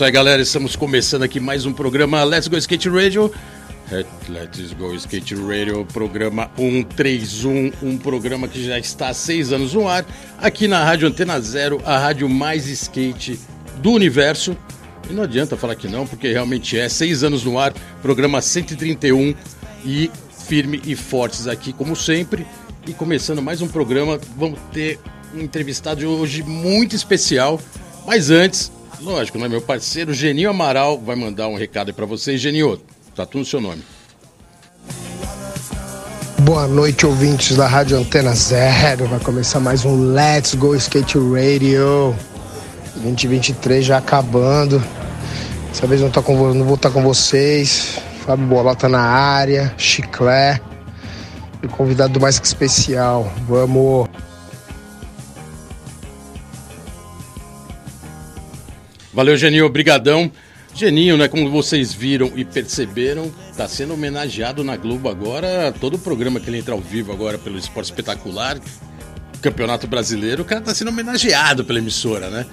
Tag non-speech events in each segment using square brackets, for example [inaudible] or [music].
Isso aí, galera. Estamos começando aqui mais um programa Let's Go Skate Radio. É, Let's Go Skate Radio, programa 131, um programa que já está há seis anos no ar, aqui na Rádio Antena Zero, a rádio mais skate do universo. E não adianta falar que não, porque realmente é seis anos no ar, programa 131 e firme e fortes aqui, como sempre. E começando mais um programa, vamos ter um entrevistado de hoje muito especial. Mas antes, lógico, né, meu parceiro Geninho Amaral vai mandar um recado pra vocês. Geninho, tá tudo no seu nome. Boa noite, ouvintes da Rádio Antena Zero. Vai começar mais um Let's Go Skate Radio. 2023 já acabando. Dessa vez não, tá com, não vou estar com vocês. Fábio Bolota na área, Chiclé. E convidado mais que especial. Vamos. Valeu, Geninho, obrigadão. Geninho, né, como vocês viram e perceberam, tá sendo homenageado na Globo agora, todo o programa que ele entra ao vivo agora pelo Esporte Espetacular, Campeonato Brasileiro, o cara tá sendo homenageado pela emissora, né?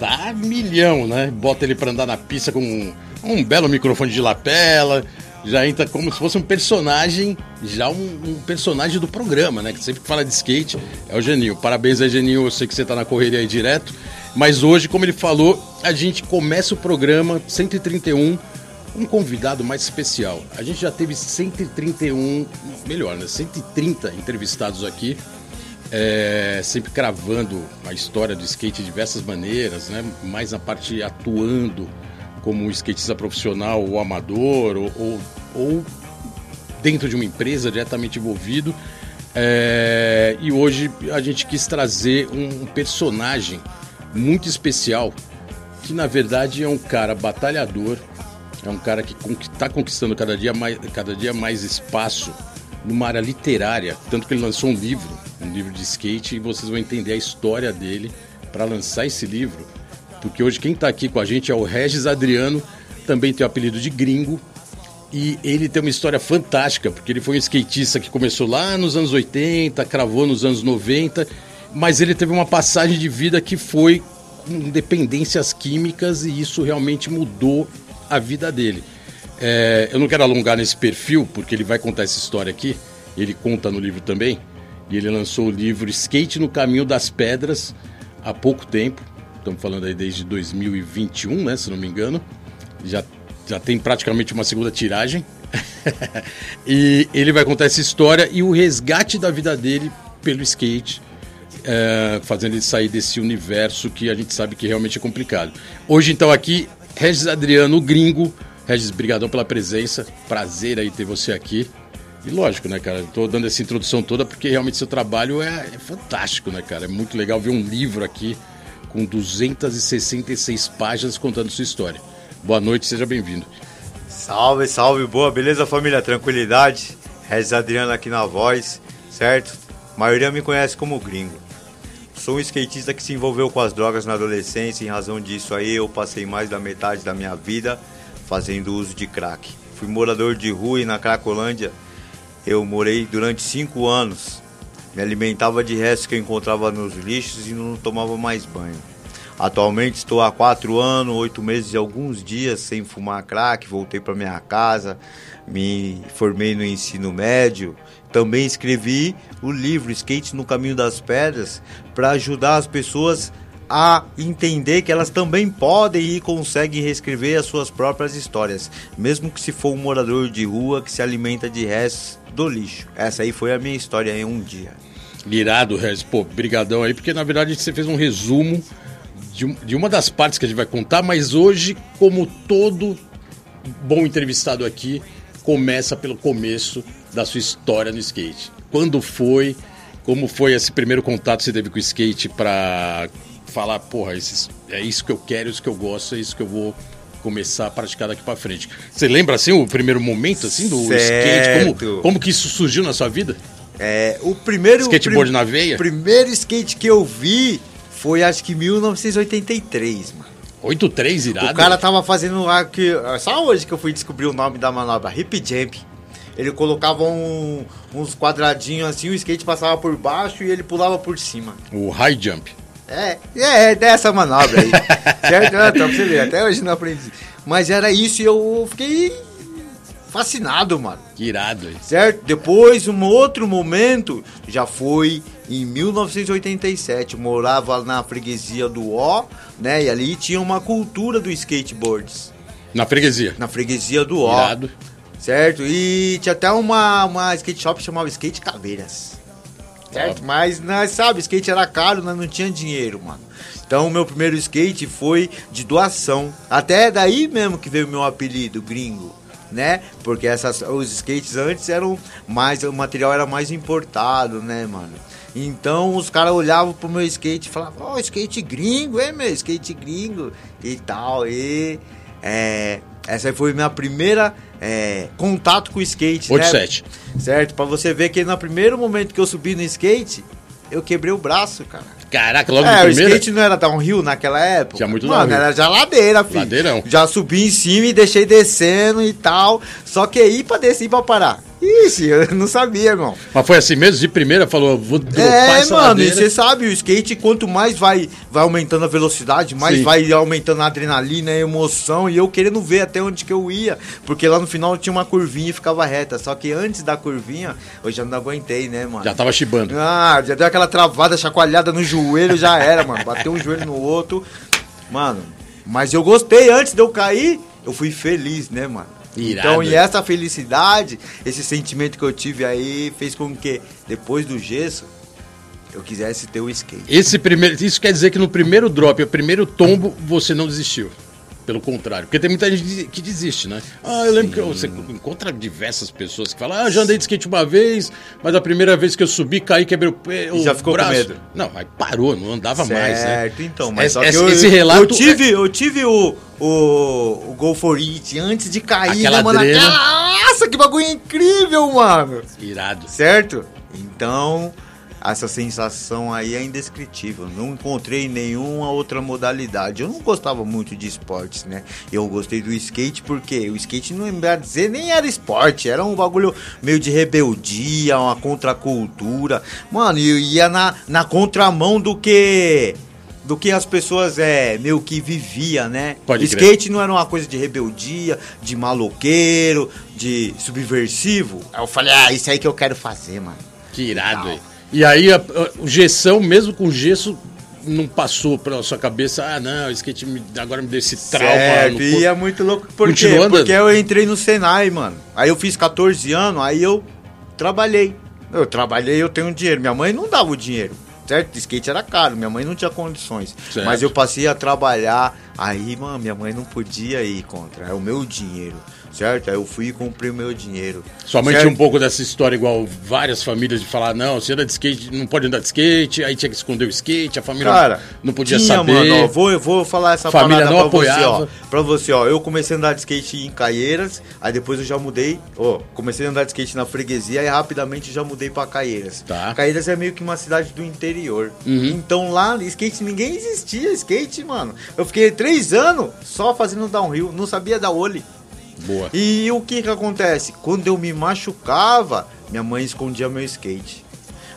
Tá milhão, né? Bota ele pra andar na pista com um, um belo microfone de lapela, já entra como se fosse um personagem, já um, um personagem do programa, né? Que sempre fala de skate é o Geninho. Parabéns aí, Geninho, eu sei que você tá na correria aí direto, mas hoje, como ele falou, a gente começa o programa 131 um convidado mais especial. A gente já teve 131, melhor, né? 130 entrevistados aqui, é, sempre cravando a história do skate de diversas maneiras, né? Mais na parte atuando como skatista profissional ou amador, ou, ou, ou dentro de uma empresa diretamente envolvido. É, e hoje a gente quis trazer um personagem muito especial, que na verdade é um cara batalhador, é um cara que está conquistando cada dia, mais, cada dia mais espaço numa área literária, tanto que ele lançou um livro, um livro de skate, e vocês vão entender a história dele para lançar esse livro. Porque hoje quem está aqui com a gente é o Regis Adriano, também tem o apelido de Gringo, e ele tem uma história fantástica, porque ele foi um skatista que começou lá nos anos 80, cravou nos anos 90, mas ele teve uma passagem de vida que foi com dependências químicas e isso realmente mudou a vida dele. É, eu não quero alongar nesse perfil, porque ele vai contar essa história aqui, ele conta no livro também, e ele lançou o livro Skate no Caminho das Pedras há pouco tempo, estamos falando aí desde 2021, né, se não me engano, já, já tem praticamente uma segunda tiragem, [laughs] e ele vai contar essa história e o resgate da vida dele pelo skate, é, fazendo ele sair desse universo que a gente sabe que realmente é complicado. Hoje, então, aqui, Regis Adriano, o gringo. Regis, brigadão pela presença. Prazer aí ter você aqui. E lógico, né, cara? Tô dando essa introdução toda porque realmente seu trabalho é, é fantástico, né, cara? É muito legal ver um livro aqui com 266 páginas contando sua história. Boa noite, seja bem-vindo. Salve, salve, boa, beleza família? Tranquilidade? Regis Adriano aqui na voz, certo? A maioria me conhece como gringo. Sou um skatista que se envolveu com as drogas na adolescência, em razão disso aí eu passei mais da metade da minha vida fazendo uso de crack. Fui morador de rua e na Cracolândia eu morei durante cinco anos. Me alimentava de restos que eu encontrava nos lixos e não tomava mais banho. Atualmente estou há quatro anos, oito meses e alguns dias sem fumar crack. Voltei para minha casa, me formei no ensino médio. Também escrevi o livro Skate no Caminho das Pedras para ajudar as pessoas a entender que elas também podem e conseguem reescrever as suas próprias histórias, mesmo que se for um morador de rua que se alimenta de restos do lixo. Essa aí foi a minha história em um dia. Irado, Regis. Pô, brigadão aí, porque na verdade você fez um resumo de, de uma das partes que a gente vai contar, mas hoje, como todo bom entrevistado aqui, começa pelo começo da sua história no skate. Quando foi, como foi esse primeiro contato que você teve com o skate para falar, porra, esses, é isso que eu quero, é isso que eu gosto, é isso que eu vou começar a praticar daqui pra frente. Você lembra, assim, o primeiro momento, assim, do Certo. skate? Como, como que isso surgiu na sua vida? É, o primeiro. Skateboard prim- na veia? O primeiro skate que eu vi foi acho que 1983, mano. 8-3 irado. O cara tava fazendo lá que. Só hoje que eu fui descobrir o nome da manobra, hip jump. Ele colocava um- uns quadradinhos assim, o skate passava por baixo e ele pulava por cima. O high jump. É, é, é dessa manobra aí. [laughs] certo? Pra você ver, até hoje não aprendi. Mas era isso e eu fiquei fascinado, mano. Que irado, aí. Certo? Depois, um outro momento, já foi em 1987. Eu morava na freguesia do Ó, né? E ali tinha uma cultura do skateboards. Na freguesia. Na freguesia do Ó. Irado. Certo? E tinha até uma, uma skate shop que chamava Skate Caveiras. Certo? Mas, nós, sabe, skate era caro, nós não tinha dinheiro, mano. Então, o meu primeiro skate foi de doação. Até daí mesmo que veio o meu apelido, gringo. Né? Porque essas, os skates antes eram mais. O material era mais importado, né, mano? Então os caras olhavam pro meu skate e falavam, ó, skate gringo, é meu, skate gringo e tal. E é, essa foi minha primeira é, contato com o skate, né? 8-7. Certo? Pra você ver que no primeiro momento que eu subi no skate, eu quebrei o braço, cara. Caraca, logo é, no o primeiro. skate não era downhill naquela época. Tinha muito Mano, downhill. era já ladeira, filho. Ladeirão. Já subi em cima e deixei descendo e tal. Só que aí pra descer e pra parar. Ixi, eu não sabia, irmão. Mas foi assim mesmo? De primeira falou, vou dropar É, essa mano, e ladeira. você sabe, o skate, quanto mais vai, vai aumentando a velocidade, mais Sim. vai aumentando a adrenalina, a emoção, e eu querendo ver até onde que eu ia, porque lá no final tinha uma curvinha e ficava reta, só que antes da curvinha, eu já não aguentei, né, mano? Já tava chibando. Ah, já deu aquela travada, chacoalhada no joelho, já era, mano. Bateu um joelho no outro. Mano, mas eu gostei. Antes de eu cair, eu fui feliz, né, mano? Irado. Então, e essa felicidade, esse sentimento que eu tive aí, fez com que, depois do gesso, eu quisesse ter o skate. Esse primeiro, isso quer dizer que no primeiro drop, o primeiro tombo, você não desistiu. Pelo contrário. Porque tem muita gente que desiste, né? Ah, eu lembro que você encontra diversas pessoas que falam, ah, já andei de skate uma vez, mas a primeira vez que eu subi, caí, quebrei o pé. o já ficou com braço." medo? Não, aí parou, não andava mais, né? Certo, então, mas Esse- eu, esse relato eu tive, eu tive o, o, o Go For It antes de cair, Aquela né, mano? Aquela- Nossa, que bagulho incrível, mano! Irado. Certo? Então, essa sensação aí é indescritível. Não encontrei nenhuma outra modalidade. Eu não gostava muito de esportes, né? Eu gostei do skate porque o skate não ia dizer nem era esporte, era um bagulho meio de rebeldia, uma contracultura. Mano, eu ia na, na contramão do que do que as pessoas é meio que vivia, né? Pode o crer. skate não era uma coisa de rebeldia, de maloqueiro, de subversivo. Aí eu falei, ah, isso aí que eu quero fazer, mano. Que irado, aí. E aí, a- a- o gessão, mesmo com gesso, não passou pela sua cabeça, ah, não, o skate me- agora me deu esse trauma. Certo, e corpo." é muito louco. Por quê? Andando? Porque eu entrei no Senai, mano. Aí eu fiz 14 anos, aí eu trabalhei. Eu trabalhei, eu tenho dinheiro. Minha mãe não dava o dinheiro. Certo? Skate era caro, minha mãe não tinha condições. Certo. Mas eu passei a trabalhar. Aí, mano, minha mãe não podia ir contra. É o meu dinheiro. Certo? Aí eu fui e comprei o meu dinheiro. Sua mãe certo? tinha um pouco dessa história igual várias famílias de falar, não, você anda de skate, não pode andar de skate, aí tinha que esconder o skate, a família Cara, não podia tinha, saber. mano, ó, vou, eu vou falar essa Família parada não pra você, apoiava. ó. Pra você, ó. Eu comecei a andar de skate em Caieiras, aí depois eu já mudei, ó. Comecei a andar de skate na freguesia e rapidamente já mudei pra Caieiras. Tá. Caieiras é meio que uma cidade do interior. Uhum. Então lá, skate, ninguém existia skate, mano. Eu fiquei três anos só fazendo downhill, não sabia dar olho. Boa. E o que que acontece? Quando eu me machucava, minha mãe escondia meu skate.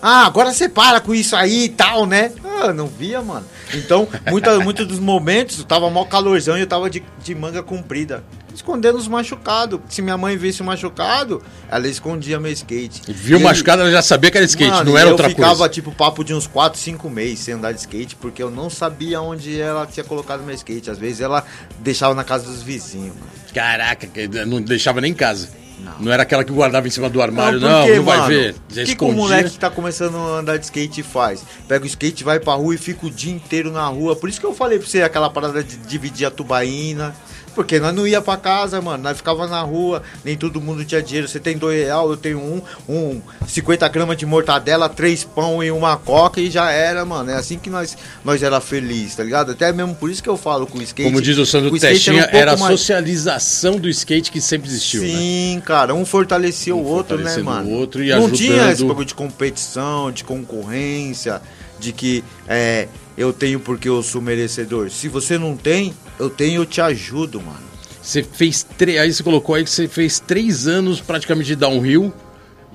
Ah, agora você para com isso aí e tal, né? Ah, não via, mano. Então, muita, [laughs] muitos dos momentos, eu tava mal calorzão e eu tava de, de manga comprida. Escondendo os machucados. Se minha mãe visse o machucado, ela escondia meu skate. Viu E aí- machucado, ela já sabia que era skate, Mano, não era outra eu ficava, coisa. tipo, papo de uns 4, 5 meses sem andar de skate, porque eu não sabia onde ela tinha colocado meu skate. Às vezes ela deixava na casa dos vizinhos, mano. Caraca, não deixava nem em casa. Não. Não. era aquela que guardava em cima do armário, não, porque, não, vai mano, ver. O que, que o moleque que tá começando a andar de skate faz? Pega o skate, vai pra rua e fica o dia inteiro na rua. Por isso que eu falei pra você aquela parada de dividir a tubaína, Porque nós não ia pra casa, mano. Nós ficava na rua, nem todo mundo tinha dinheiro. Você tem dois real, eu tenho um, um 50 gramas de mortadela, três pão e uma coca e já era, mano. É assim que nós, nós era feliz, tá ligado? Até mesmo por isso que eu falo com o skate. Como diz o Sandro Testinha, um era a mais- socialização do skate que sempre existiu, né? Sim, cara, um fortalecia Um o outro, né, mano? o outro e não ajudando- tinha esse bagulho de competição, de concorrência, de que é, eu tenho porque eu sou merecedor. Se você não tem, eu tenho, eu te ajudo, mano. Você fez três. Aí você colocou aí que você fez três anos praticamente de downhill.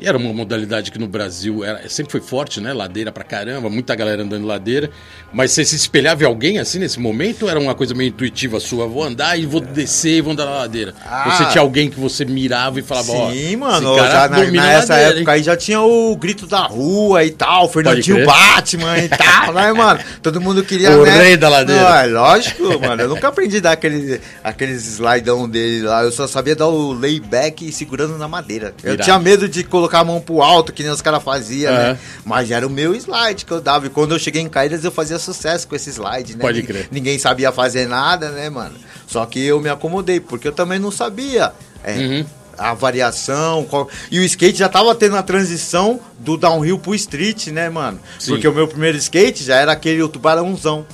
E era uma modalidade que no Brasil era, sempre foi forte, né? Ladeira pra caramba, muita galera andando ladeira. Mas você se espelhava em alguém assim nesse momento? Ou era uma coisa meio intuitiva sua? Vou andar e vou descer e vou andar na ladeira. Ah. Você tinha alguém que você mirava e falava, ó. Sim, mano, esse cara já na, nessa ladeira, época aí já tinha o grito da rua e tal, Fernandinho. Batman e tal, né, [laughs] mano? Todo mundo queria, O né? rei da ladeira. Não, é lógico, mano, eu nunca aprendi a dar aquele, aqueles slidão dele lá, eu só sabia dar o layback segurando na madeira. Eu tinha medo de colocar a mão pro alto, que nem os caras faziam, Aham. né? Mas era o meu slide que eu dava, e quando eu cheguei em caídas eu fazia sucesso com esse slide, né? Pode crer. Ninguém sabia fazer nada, né, mano? Só que eu me acomodei, porque eu também não sabia. É, Uhum. a variação. qual- E o skate já tava tendo a transição do downhill pro street, né, mano? Sim. Porque o meu primeiro skate já era aquele tubarãozão.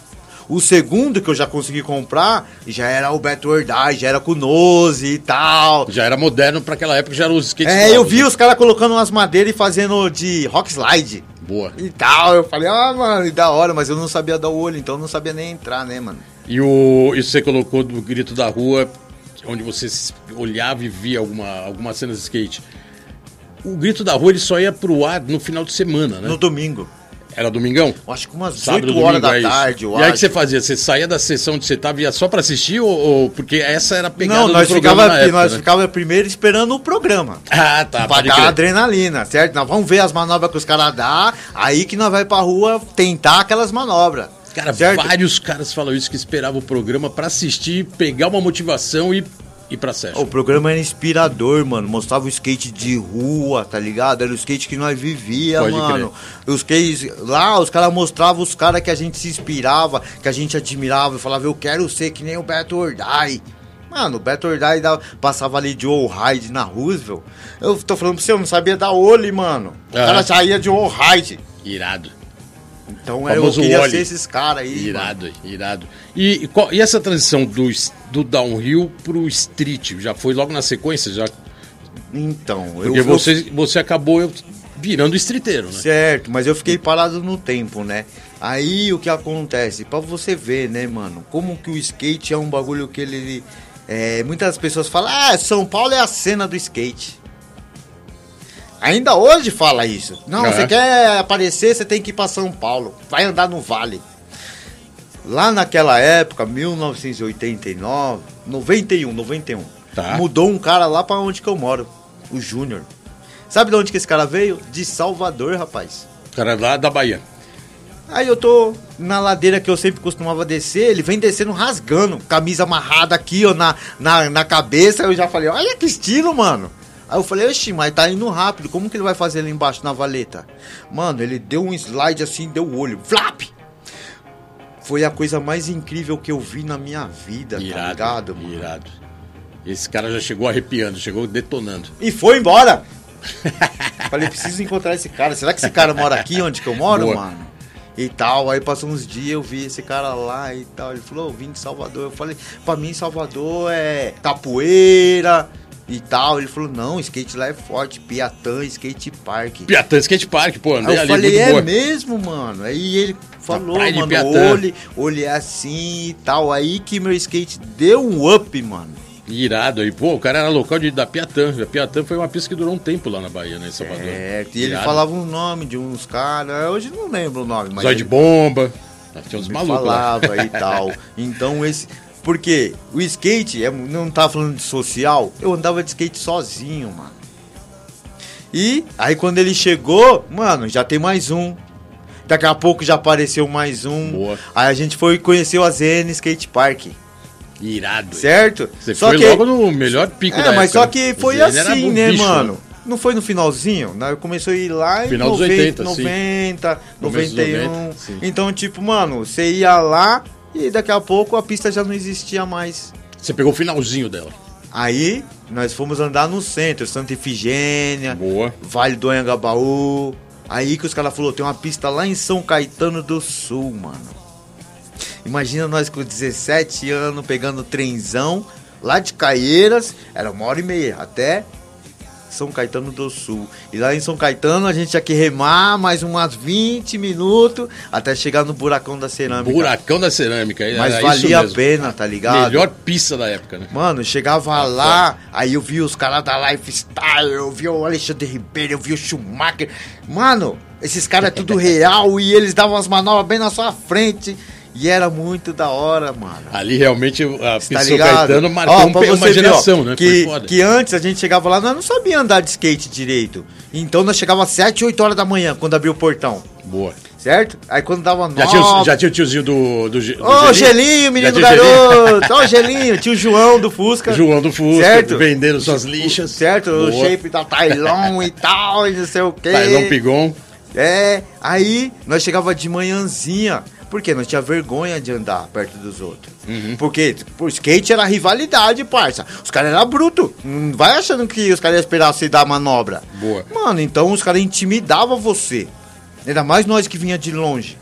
O segundo que eu já consegui comprar já era o Beto Die, já era com nose e tal. Já era moderno pra aquela época, já era os skates É, eu novos, vi né? os caras colocando umas madeiras e fazendo de rock slide Boa. e tal. Eu falei, ah, mano, e da hora, mas eu não sabia dar o olho, então eu não sabia nem entrar, né, mano? E o isso você colocou do grito da rua, onde você olhava e via alguma, alguma cena de skate. O grito da rua ele só ia pro ar no final de semana, né? No domingo. Era domingão? Acho que umas Sábado, 8 horas domingo, é da isso. tarde, eu E aí o que acho. você fazia? Você saía da sessão de você tava ia só pra assistir ou, ou- porque essa era a pegada Não, do nós programa ficava, época, nós né? ficava primeiro esperando o programa. Ah, tá, pra dar crer. adrenalina, certo? Nós vamos ver as manobras que os caras dão, aí que nós vai pra rua tentar aquelas manobras. Cara, certo? vários caras falam isso que esperavam o programa pra assistir, pegar uma motivação e ir pra session. O programa era inspirador, mano. Mostrava o skate de rua, tá ligado? Era o skate que nós vivia, Pode mano. Os skates, lá os caras mostravam os caras que a gente se inspirava, que a gente admirava. e falava, eu quero ser que nem o Beto Ordai. Mano, o Beto Ordai passava ali de All-Ride na Roosevelt. Eu tô falando pra você, eu não sabia dar olho, mano. O Aham. cara já ia de All-Ride. Irado. Então eu queria Wally. ser esses caras aí. mano. Irado, irado. E, e qual- e essa transição do, do downhill pro street? Já foi logo na sequência? Já, Então, eu, porque eu você, você acabou virando streeteiro, né? Certo, mas eu fiquei parado no tempo, né? Aí o que acontece? Pra você ver, né, mano, como que o skate é um bagulho que ele. é, muitas pessoas falam, ah, São Paulo é a cena do skate. Ainda hoje fala isso. Não, É. você quer aparecer, você tem que ir pra São Paulo. Vai andar no vale. Lá naquela época, 1989, 91, 91. Tá. Mudou um cara lá pra onde que eu moro, o Júnior. Sabe de onde que esse cara veio? De Salvador, rapaz. Cara lá da Bahia. Aí eu tô na ladeira que eu sempre costumava descer, ele vem descendo rasgando, camisa amarrada aqui, ó, na, na, na cabeça. Eu já falei, olha que estilo, mano. Aí eu falei, oxi, mas tá indo rápido, como que ele vai fazer ali embaixo na valeta? Mano, ele deu um slide assim, deu o olho, flap! Foi a coisa mais incrível que eu vi na minha vida, tá Irado, ligado, mano? irado. Esse cara já chegou arrepiando, chegou detonando. E foi embora! [laughs] Falei, preciso encontrar esse cara. Será que esse cara mora aqui onde que eu moro, Boa. mano? E tal, aí passou uns dias, eu vi esse cara lá e tal. Ele falou, eu vim de Salvador. Eu falei, pra mim Salvador é capoeira e tal. Ele falou, não, skate lá é forte, Piatã, skate park. Piatã Skate Park, pô, andei Aí eu ali, falei, é boa. mesmo, mano? Aí ele falou, mano, olhe, olhe assim e tal. Aí que meu skate deu um up, mano. Irado aí, pô, o cara era local de, da Piatã. A Piatã foi uma pista que durou um tempo lá na Bahia, né, em Salvador. É, e ele Irado. falava um nome de uns caras, hoje não lembro o nome, mas Zóio ele de bomba. Tinha uns malucos lá. falava e [laughs] tal. Então esse. Porque o skate, é, não tava falando de social, eu andava de skate sozinho, mano. E aí quando ele chegou, mano, já tem mais um. Daqui a pouco já apareceu mais um. Boa. Aí a gente foi e conheceu a ZN Skate Park, Irado. certo? Você foi logo no melhor pico da É, mas época, só né? que O foi assim, né, bicho, mano? Não foi no finalzinho? Né? Começou a ir lá em Final dos 90, 80, sim. 90, Começo dos 91. 90, sim. então, tipo, mano, você ia lá e daqui a pouco a pista já não existia mais. Você pegou o finalzinho dela. Aí nós fomos andar no centro, Santa Ifigênia, Boa. Vale do Anhangabaú. Aí que os caras falaram, tem uma pista lá em São Caetano do Sul, mano. Imagina nós com 17 anos pegando trenzão lá de Caieiras, era uma hora e meia, até São Caetano do Sul. E lá em São Caetano a gente tinha que remar mais umas 20 minutos até chegar no buracão da cerâmica. Buracão da cerâmica. Mas era valia a pena, tá ligado? Melhor pista da época, né? Mano, chegava lá, aí eu vi os caras da Lifestyle, eu vi o Alexandre Ribeiro, eu vi o Schumacher. Mano, esses caras é tudo real e eles davam as manobras bem na sua frente. E era muito da hora, mano. Ali realmente a Tá pista São ligado? Caetano marcou Ó, um pe- uma você ver, geração, ó, né? Que, que antes a gente chegava lá, nós não sabia andar de skate direito. Então nós chegava às 7, 8 horas da manhã, quando abria o portão. Boa. Certo? Aí quando dava 9... Já tinha, o- já tinha o tiozinho do. do, do Ô, gelinho, menino garoto! Ó, o gelinho, tio João do Fusca. João do Fusca, certo? vendendo suas lixas. Certo? O Boa. shape da Tailon e tal, e não sei o quê. Tailão Pigon. É, aí nós chegava de manhãzinha. Por quê? Nós tinha vergonha de andar perto dos outros. Uhum. Porque o skate era rivalidade, parça. Os caras eram bruto. Não vai achando que os caras iam esperar você dar manobra. Boa. Mano, então os caras intimidavam você. Ainda mais nós que vinha de longe.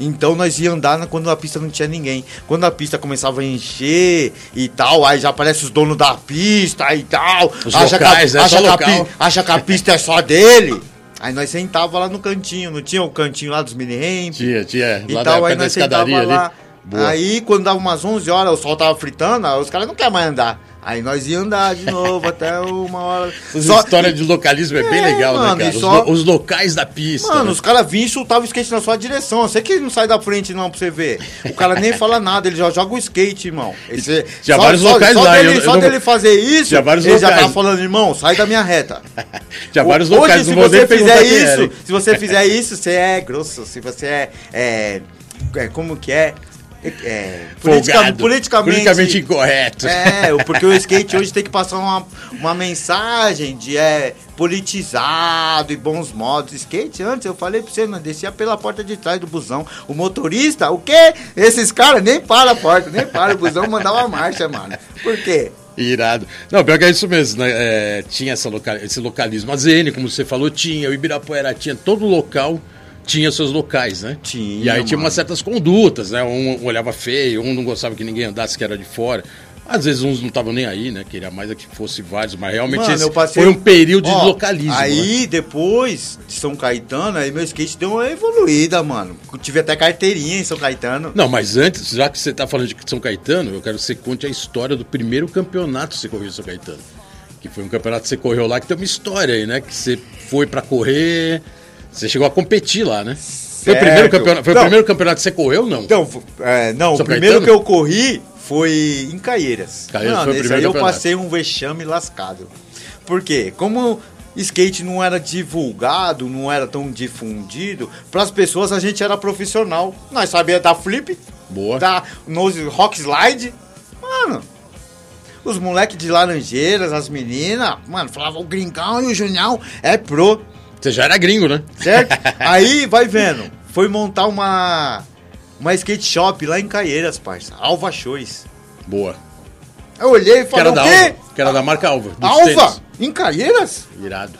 Então nós ia andar quando a pista não tinha ninguém. Quando a pista começava a encher e tal, aí já aparece os donos da pista e tal. Os acha locais, que a, né? acha, que a acha que a pista é só dele. Aí nós sentava lá no cantinho, não tinha o cantinho lá dos mini Tinha, tinha. e Lá tal, aí nós sentava escadaria lá. Boa. Aí quando dava umas 11 horas, o sol tava fritando, aí os caras não querem mais andar. Aí nós ia andar de [laughs] novo até uma hora. Essa Só- história de localismo é, bem É, legal, mano, né, cara? e Os, só- lo- os locais da pista. Mano, né? os caras vinham e soltavam o skate na sua direção. Você que não sai da frente, não, pra você ver. O cara nem fala nada, ele já joga o skate, irmão. Esse, [laughs] Tinha vários locais só lá, Dele, eu- eu só não- dele fazer isso, Tinha vários ele já locais. tava falando, irmão, sai da minha reta. [laughs] Tinha vários Hoje, locais, se você fizer isso, se você fizer isso, você é grosso. Se você é, é, como que é? É, politica- Folgado, politicamente, politicamente incorreto. é, porque o skate hoje tem que passar uma, uma mensagem de é politizado e bons modos. Skate, antes eu falei pra você, não descia pela porta de trás do busão. O motorista, o quê? Esses caras nem para a porta, nem para o busão, mandava marcha, mano. Por quê? Irado. Não, pior que é isso mesmo, né? É, tinha essa loca- esse localismo. A ZN, como você falou, tinha. O Ibirapuera tinha. Todo local tinha seus locais, né? Tinha, E aí tinha mano. umas certas condutas, né? Um olhava feio, um não gostava que ninguém andasse que era de fora. Às vezes uns não estavam nem aí, né? Queria mais é que fosse vários, mas realmente Mano, passei- foi um período Ó, de localismo. né? Aí, depois de São Caetano, aí meu skate deu uma evoluída, mano. Eu tive até carteirinha em São Caetano. Não, mas antes, já que você tá falando de São Caetano, eu quero que você conte a história do primeiro campeonato que você correu em São Caetano. Que foi um campeonato que você correu lá, que tem uma história aí, né? Que você foi pra correr, você chegou a competir lá, né? Foi o Certo. primeiro campeonato, foi o Não. primeiro campeonato que você correu, não? Então, é, não, São o primeiro Caetano? que eu corri foi em Caieiras. Caieiras Mano, foi o primeiro aí eu campeonato. passei um vexame lascado. Por quê? Como skate não era divulgado, não era tão difundido, para as pessoas a gente era profissional. Nós sabia dar flip, Boa. dar nose rock slide. Mano, os moleques de Laranjeiras, as meninas, mano, falavam o Gringão e o Junião é pro. Você já era gringo, né? Certo? [laughs] Aí, vai vendo. Foi montar uma. Uma skate shop lá em Caieiras, parça. Alva Shows. Boa. Eu olhei e falei, o quê? Alva. Que era da marca Alva. Alva? tênis. Em Caieiras? Irado.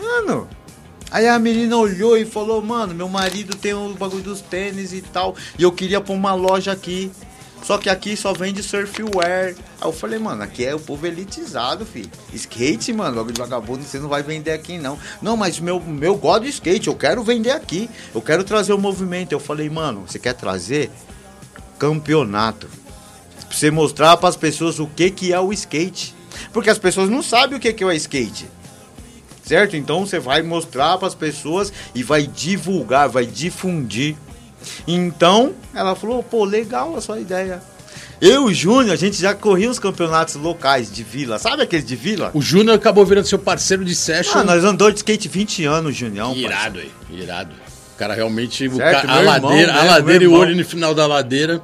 Mano. Aí a menina olhou e falou, mano, meu marido tem o bagulho dos tênis e tal. E eu queria pôr uma loja aqui. Só que aqui só vende surfwear. Aí eu falei, mano, aqui é o povo elitizado, filho. Skate, mano, bagulho de vagabundo, você não vai vender aqui, não. Não, mas meu, meu gosto de skate, eu quero vender aqui. Eu quero trazer o movimento. Eu falei, mano, você quer trazer campeonato? Pra você mostrar pras pessoas o que, que é o skate. Porque as pessoas não sabem o que, que é o skate. Certo? Então você vai mostrar pras pessoas e vai divulgar, vai difundir. Então, ela falou, pô, legal a sua ideia. Eu e o Júnior, a gente já corria os campeonatos locais de vila. Sabe aqueles de vila? O Júnior acabou virando seu parceiro de session. Ah, nós andamos de skate 20 anos, Junião. Irado aí, irado. O cara realmente, o Certo, ca- a meu irmão, ladeira, a né, ladeira e o olho no final da ladeira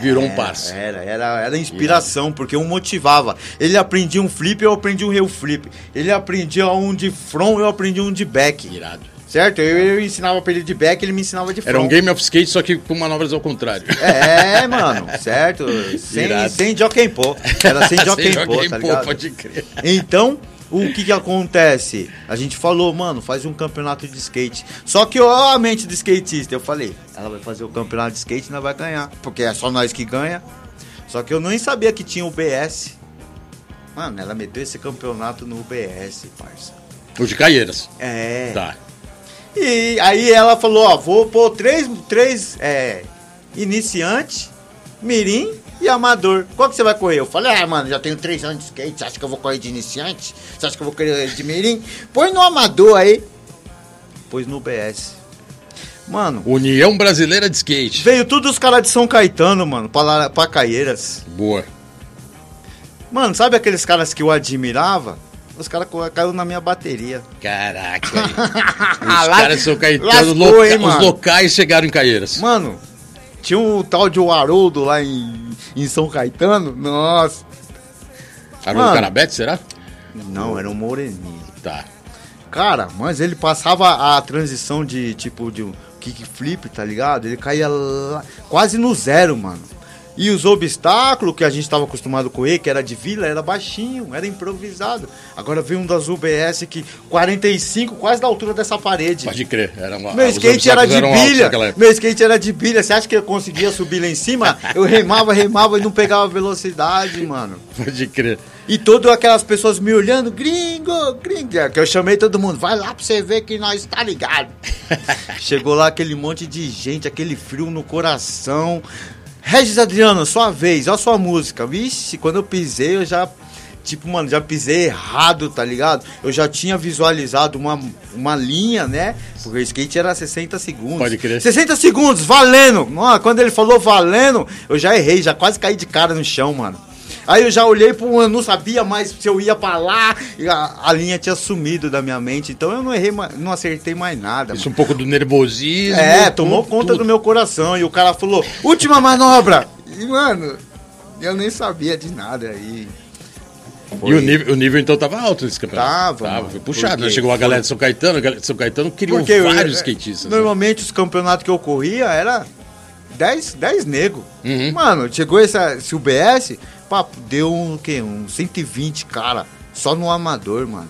virou um parça. Era, era, era inspiração, porque um motivava. Ele aprendia um flip, eu aprendi um heel flip. Ele aprendia um de front, eu aprendi um de back. Irado. Certo? Eu, eu ensinava pra ele de back, ele me ensinava de front. Era um game of skate, só que com manobras ao contrário. É, mano, [laughs] certo? Sem, Irado. sem jockey pô. Era sem jockey [laughs] Sem pô, jockey tá ligado? pode crer. Então, o que que acontece? A gente falou, mano, faz um campeonato de skate. Só que, ó, a mente do skatista, eu falei, ela vai fazer o campeonato de skate e nós vai ganhar. Porque é só nós que ganha. Só que eu nem sabia que tinha o BS. Mano, ela meteu esse campeonato no BS, parça. O de Caieiras. É. Tá. E aí ela falou, ó, vou pôr três, três é, iniciante, mirim e amador. Qual que você vai correr? Eu falei, ah, mano, já tenho três anos de skate, você acha que eu vou correr de iniciante? Você acha que eu vou correr de mirim? Põe no amador aí. Pôs no BS. Mano, União Brasileira de Skate. veio todos os caras de São Caetano, mano, pra, pra Caieiras. Boa. Mano, sabe aqueles caras que eu admirava? Os caras caiu na minha bateria. Caraca. [laughs] Os Lá- caras são caetanos. loca- hein, Os locais chegaram em Caieiras. Mano, tinha um tal de Haroldo lá em, em São Caetano. Nossa. Haroldo. Carabete, será? Não, era um moreninho. Tá. Cara, mas ele passava a transição de tipo de kickflip, tá ligado? Ele caía lá, quase no zero, mano. E os obstáculos que a gente estava acostumado a correr, que era de vila, era baixinho, era improvisado. Agora veio um das UBS que 45, quase da altura dessa parede. Pode crer. Era uma, Meu skate era de bilha. Meu skate era de bilha. Você acha que eu conseguia subir lá em cima? Eu remava, remava e não pegava velocidade, mano. Pode crer. E todas aquelas pessoas me olhando, gringo, gringo. É, Que eu chamei todo mundo, vai lá pra você ver que nós tá ligado. [laughs] Chegou lá aquele monte de gente, aquele frio no coração. Regis Adriano, sua vez, olha a sua música. Vixe, quando eu pisei, eu já. Tipo, mano, já pisei errado, tá ligado? Eu já tinha visualizado uma, uma linha, né? Porque o skate era 60 segundos. Pode crer. 60 segundos, valendo! Mano, quando ele falou valendo, eu já errei, já quase caí de cara no chão, mano. Aí eu já olhei pro eu não sabia mais se eu ia pra lá, a, a linha tinha sumido da minha mente, então eu não errei, não acertei mais nada. Isso mano. um pouco do nervosismo. É, tomou tudo, conta tudo. do meu coração e o cara falou: "Última manobra". E mano, eu nem sabia de nada aí. E o nível, o nível então tava alto nesse campeonato. Tava, mano. foi puxado, né? Chegou a Foi. galera de São Caetano, a galera de São Caetano criou Porque eu- vários é, skatistas. né? Normalmente os campeonatos que eu corria era 10, 10 nego. Uhum. Mano, chegou essa, esse UBS, papo, deu um, o quê? Um 120, cara. Só no amador, mano.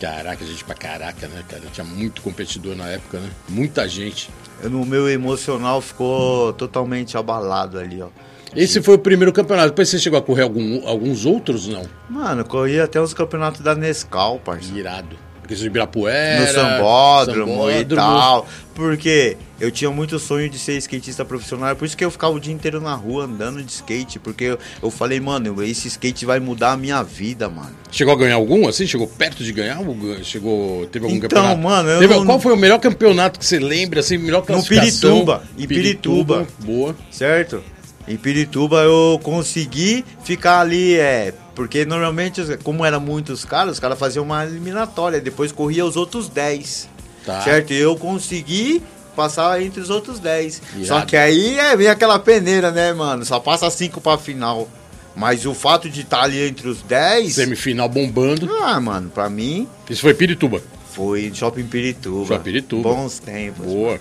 Caraca, gente pra caraca, né, cara? Tinha muito competidor na época, né? Muita gente. No meu emocional ficou totalmente abalado ali, ó. Esse foi o primeiro campeonato. Depois você chegou a correr algum- alguns outros, não? Mano, eu corri até os campeonatos da Nescau, parceiro. Irado. Porque isso de Ibirapuera. no sambódromo, e Sambódromo. tal. Porque eu tinha muito sonho de ser skatista profissional. é Por isso que eu ficava o dia inteiro na rua andando de skate. Porque eu, eu falei, mano, esse skate vai mudar a minha vida, mano. Chegou a ganhar algum, assim? Chegou perto de ganhar? Ou gan- Chegou, teve algum Então, campeonato? mano, eu Teve- não- Qual foi o melhor campeonato que você lembra, assim, melhor classificação? Pirituba, em Pirituba. Boa. Certo? Em Pirituba eu consegui ficar ali, é. Porque normalmente, como eram muitos caras, os caras faziam uma eliminatória. Depois corria os outros 10. Tá. Certo? E eu consegui passar entre os outros 10. Irado. Só que aí é, vem aquela peneira, né, mano? Só passa 5 pra final. Mas o fato de estar ali entre os 10. Semifinal bombando. Ah, mano, pra mim Isso foi Pirituba. foi Shopping Pirituba. Shopping Pirituba. Bons tempos. Boa.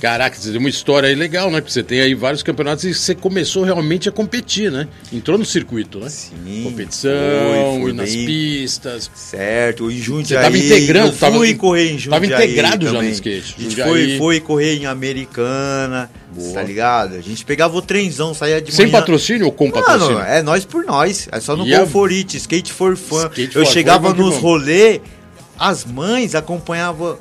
Caraca, você uma história aí legal, né? Porque você tem aí vários campeonatos e você começou realmente a competir, né? Entrou no circuito, né? Sim. Competição, foi, foi nas bem- pistas. Certo, em Jundiaí. tava integrando, eu fui tava- correr em Jundiaí. tava integrado já no também. skate. A gente Jundiaí. foi, foi correr em Americana, Boa. tá ligado? A gente pegava o trenzão, saía de Sem manhã. patrocínio ou com patrocínio? Mano, é nós por nós. É só no E for It, Skate for Fun. Skate eu for chegava nos rolê, as mães acompanhavam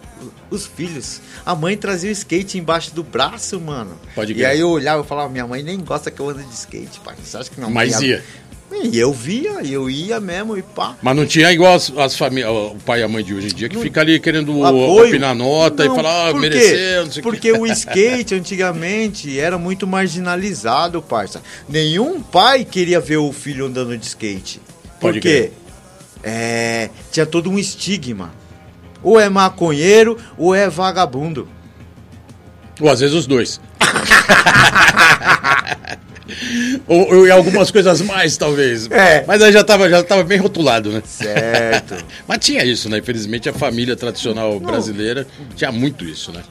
os filhos. A mãe trazia o skate embaixo do braço, mano. Pode e crer. aí eu olhava e falava, minha mãe nem gosta que eu ande de skate, pai. Você acha que não? Mas ia. E eu via, eu ia mesmo e pá. Mas não tinha igual as, as famílias, o pai e a mãe de hoje em dia, que fica ali querendo apoio. opinar nota Não, e falar, ah, mereceu, não sei Porque quê. o skate [laughs] antigamente era muito marginalizado, parça. Nenhum pai queria ver o filho andando de skate. Por Pode quê? É, tinha todo um estigma. Ou é maconheiro ou é vagabundo. Ou às vezes os dois. [laughs] ou, ou algumas coisas mais, talvez. É. Mas aí já tava, já tava bem rotulado, né? Certo. [laughs] Mas tinha isso, né? Infelizmente a família tradicional brasileira tinha muito isso, né?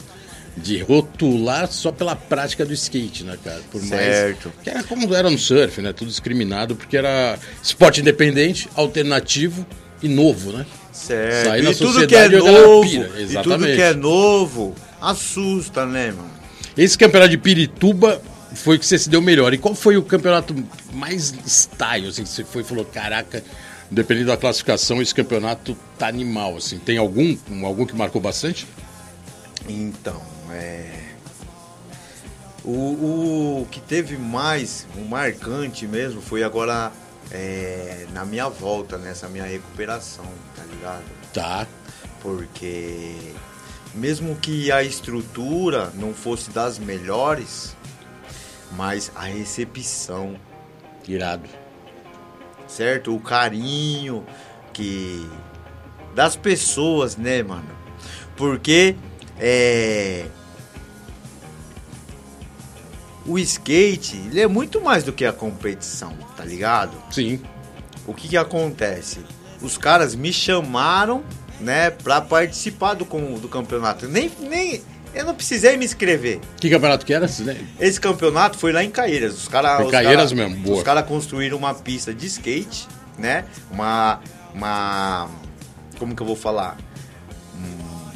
De rotular só pela prática do skate, né, cara? Por Certo. mais. Que era como era no surf, né? Tudo discriminado, porque era esporte independente, alternativo e novo, né? Certo. Sair na e tudo que é novo, e tudo que é novo, assusta, né, mano? Esse campeonato de Pirituba foi o que você se deu melhor. E qual foi o campeonato mais style, assim, que você foi e falou, caraca, dependendo da classificação, esse campeonato tá animal, assim. Tem algum, algum que marcou bastante? Então, é. O, o que teve mais, o marcante mesmo, foi agora é, na minha volta, nessa minha recuperação, tá ligado? Tá. Porque mesmo que a estrutura não fosse das melhores, mas a recepção, Irado. certo? O carinho que das pessoas, né, mano? Porque é o skate, ele é muito mais do que a competição, tá ligado? Sim. O que que acontece? Os caras me chamaram, né, pra participar do, do campeonato. Nem, nem, eu não precisei me inscrever. Que campeonato que era? Esse campeonato foi lá em Caeiras. Os cara, Foi os Caieiras cara- mesmo, boa. Os caras construíram uma pista de skate, né? Uma. Uma. Como que eu vou falar?